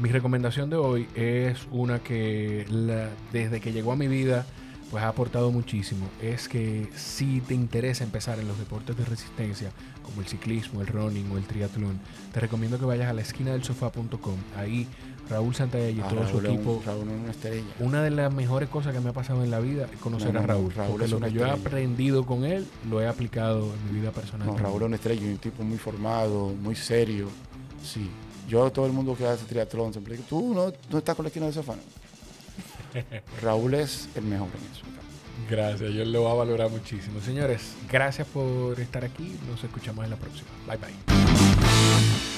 mi recomendación de hoy es una que la- desde que llegó a mi vida pues ha aportado muchísimo es que si te interesa empezar en los deportes de resistencia, como el ciclismo, el running o el triatlón, te recomiendo que vayas a la esquina del sofá.com. Ahí Raúl Santalla y Ah, todo su Raúl equipo. Raúl es una estrella. Una de las mejores cosas que me ha pasado en la vida es conocer No, no, a Raúl. Raúl porque es lo una que yo he aprendido con él lo he aplicado en mi vida personal. No. Raúl es una estrella, un tipo muy formado, muy serio. Sí. Yo, todo el mundo que hace triatlón, siempre digo, tú no, no estás con la esquina del sofá. Raúl es el mejor en eso. Gracias, yo lo voy a valorar muchísimo. Señores, gracias por estar aquí. Nos escuchamos en la próxima. Bye bye.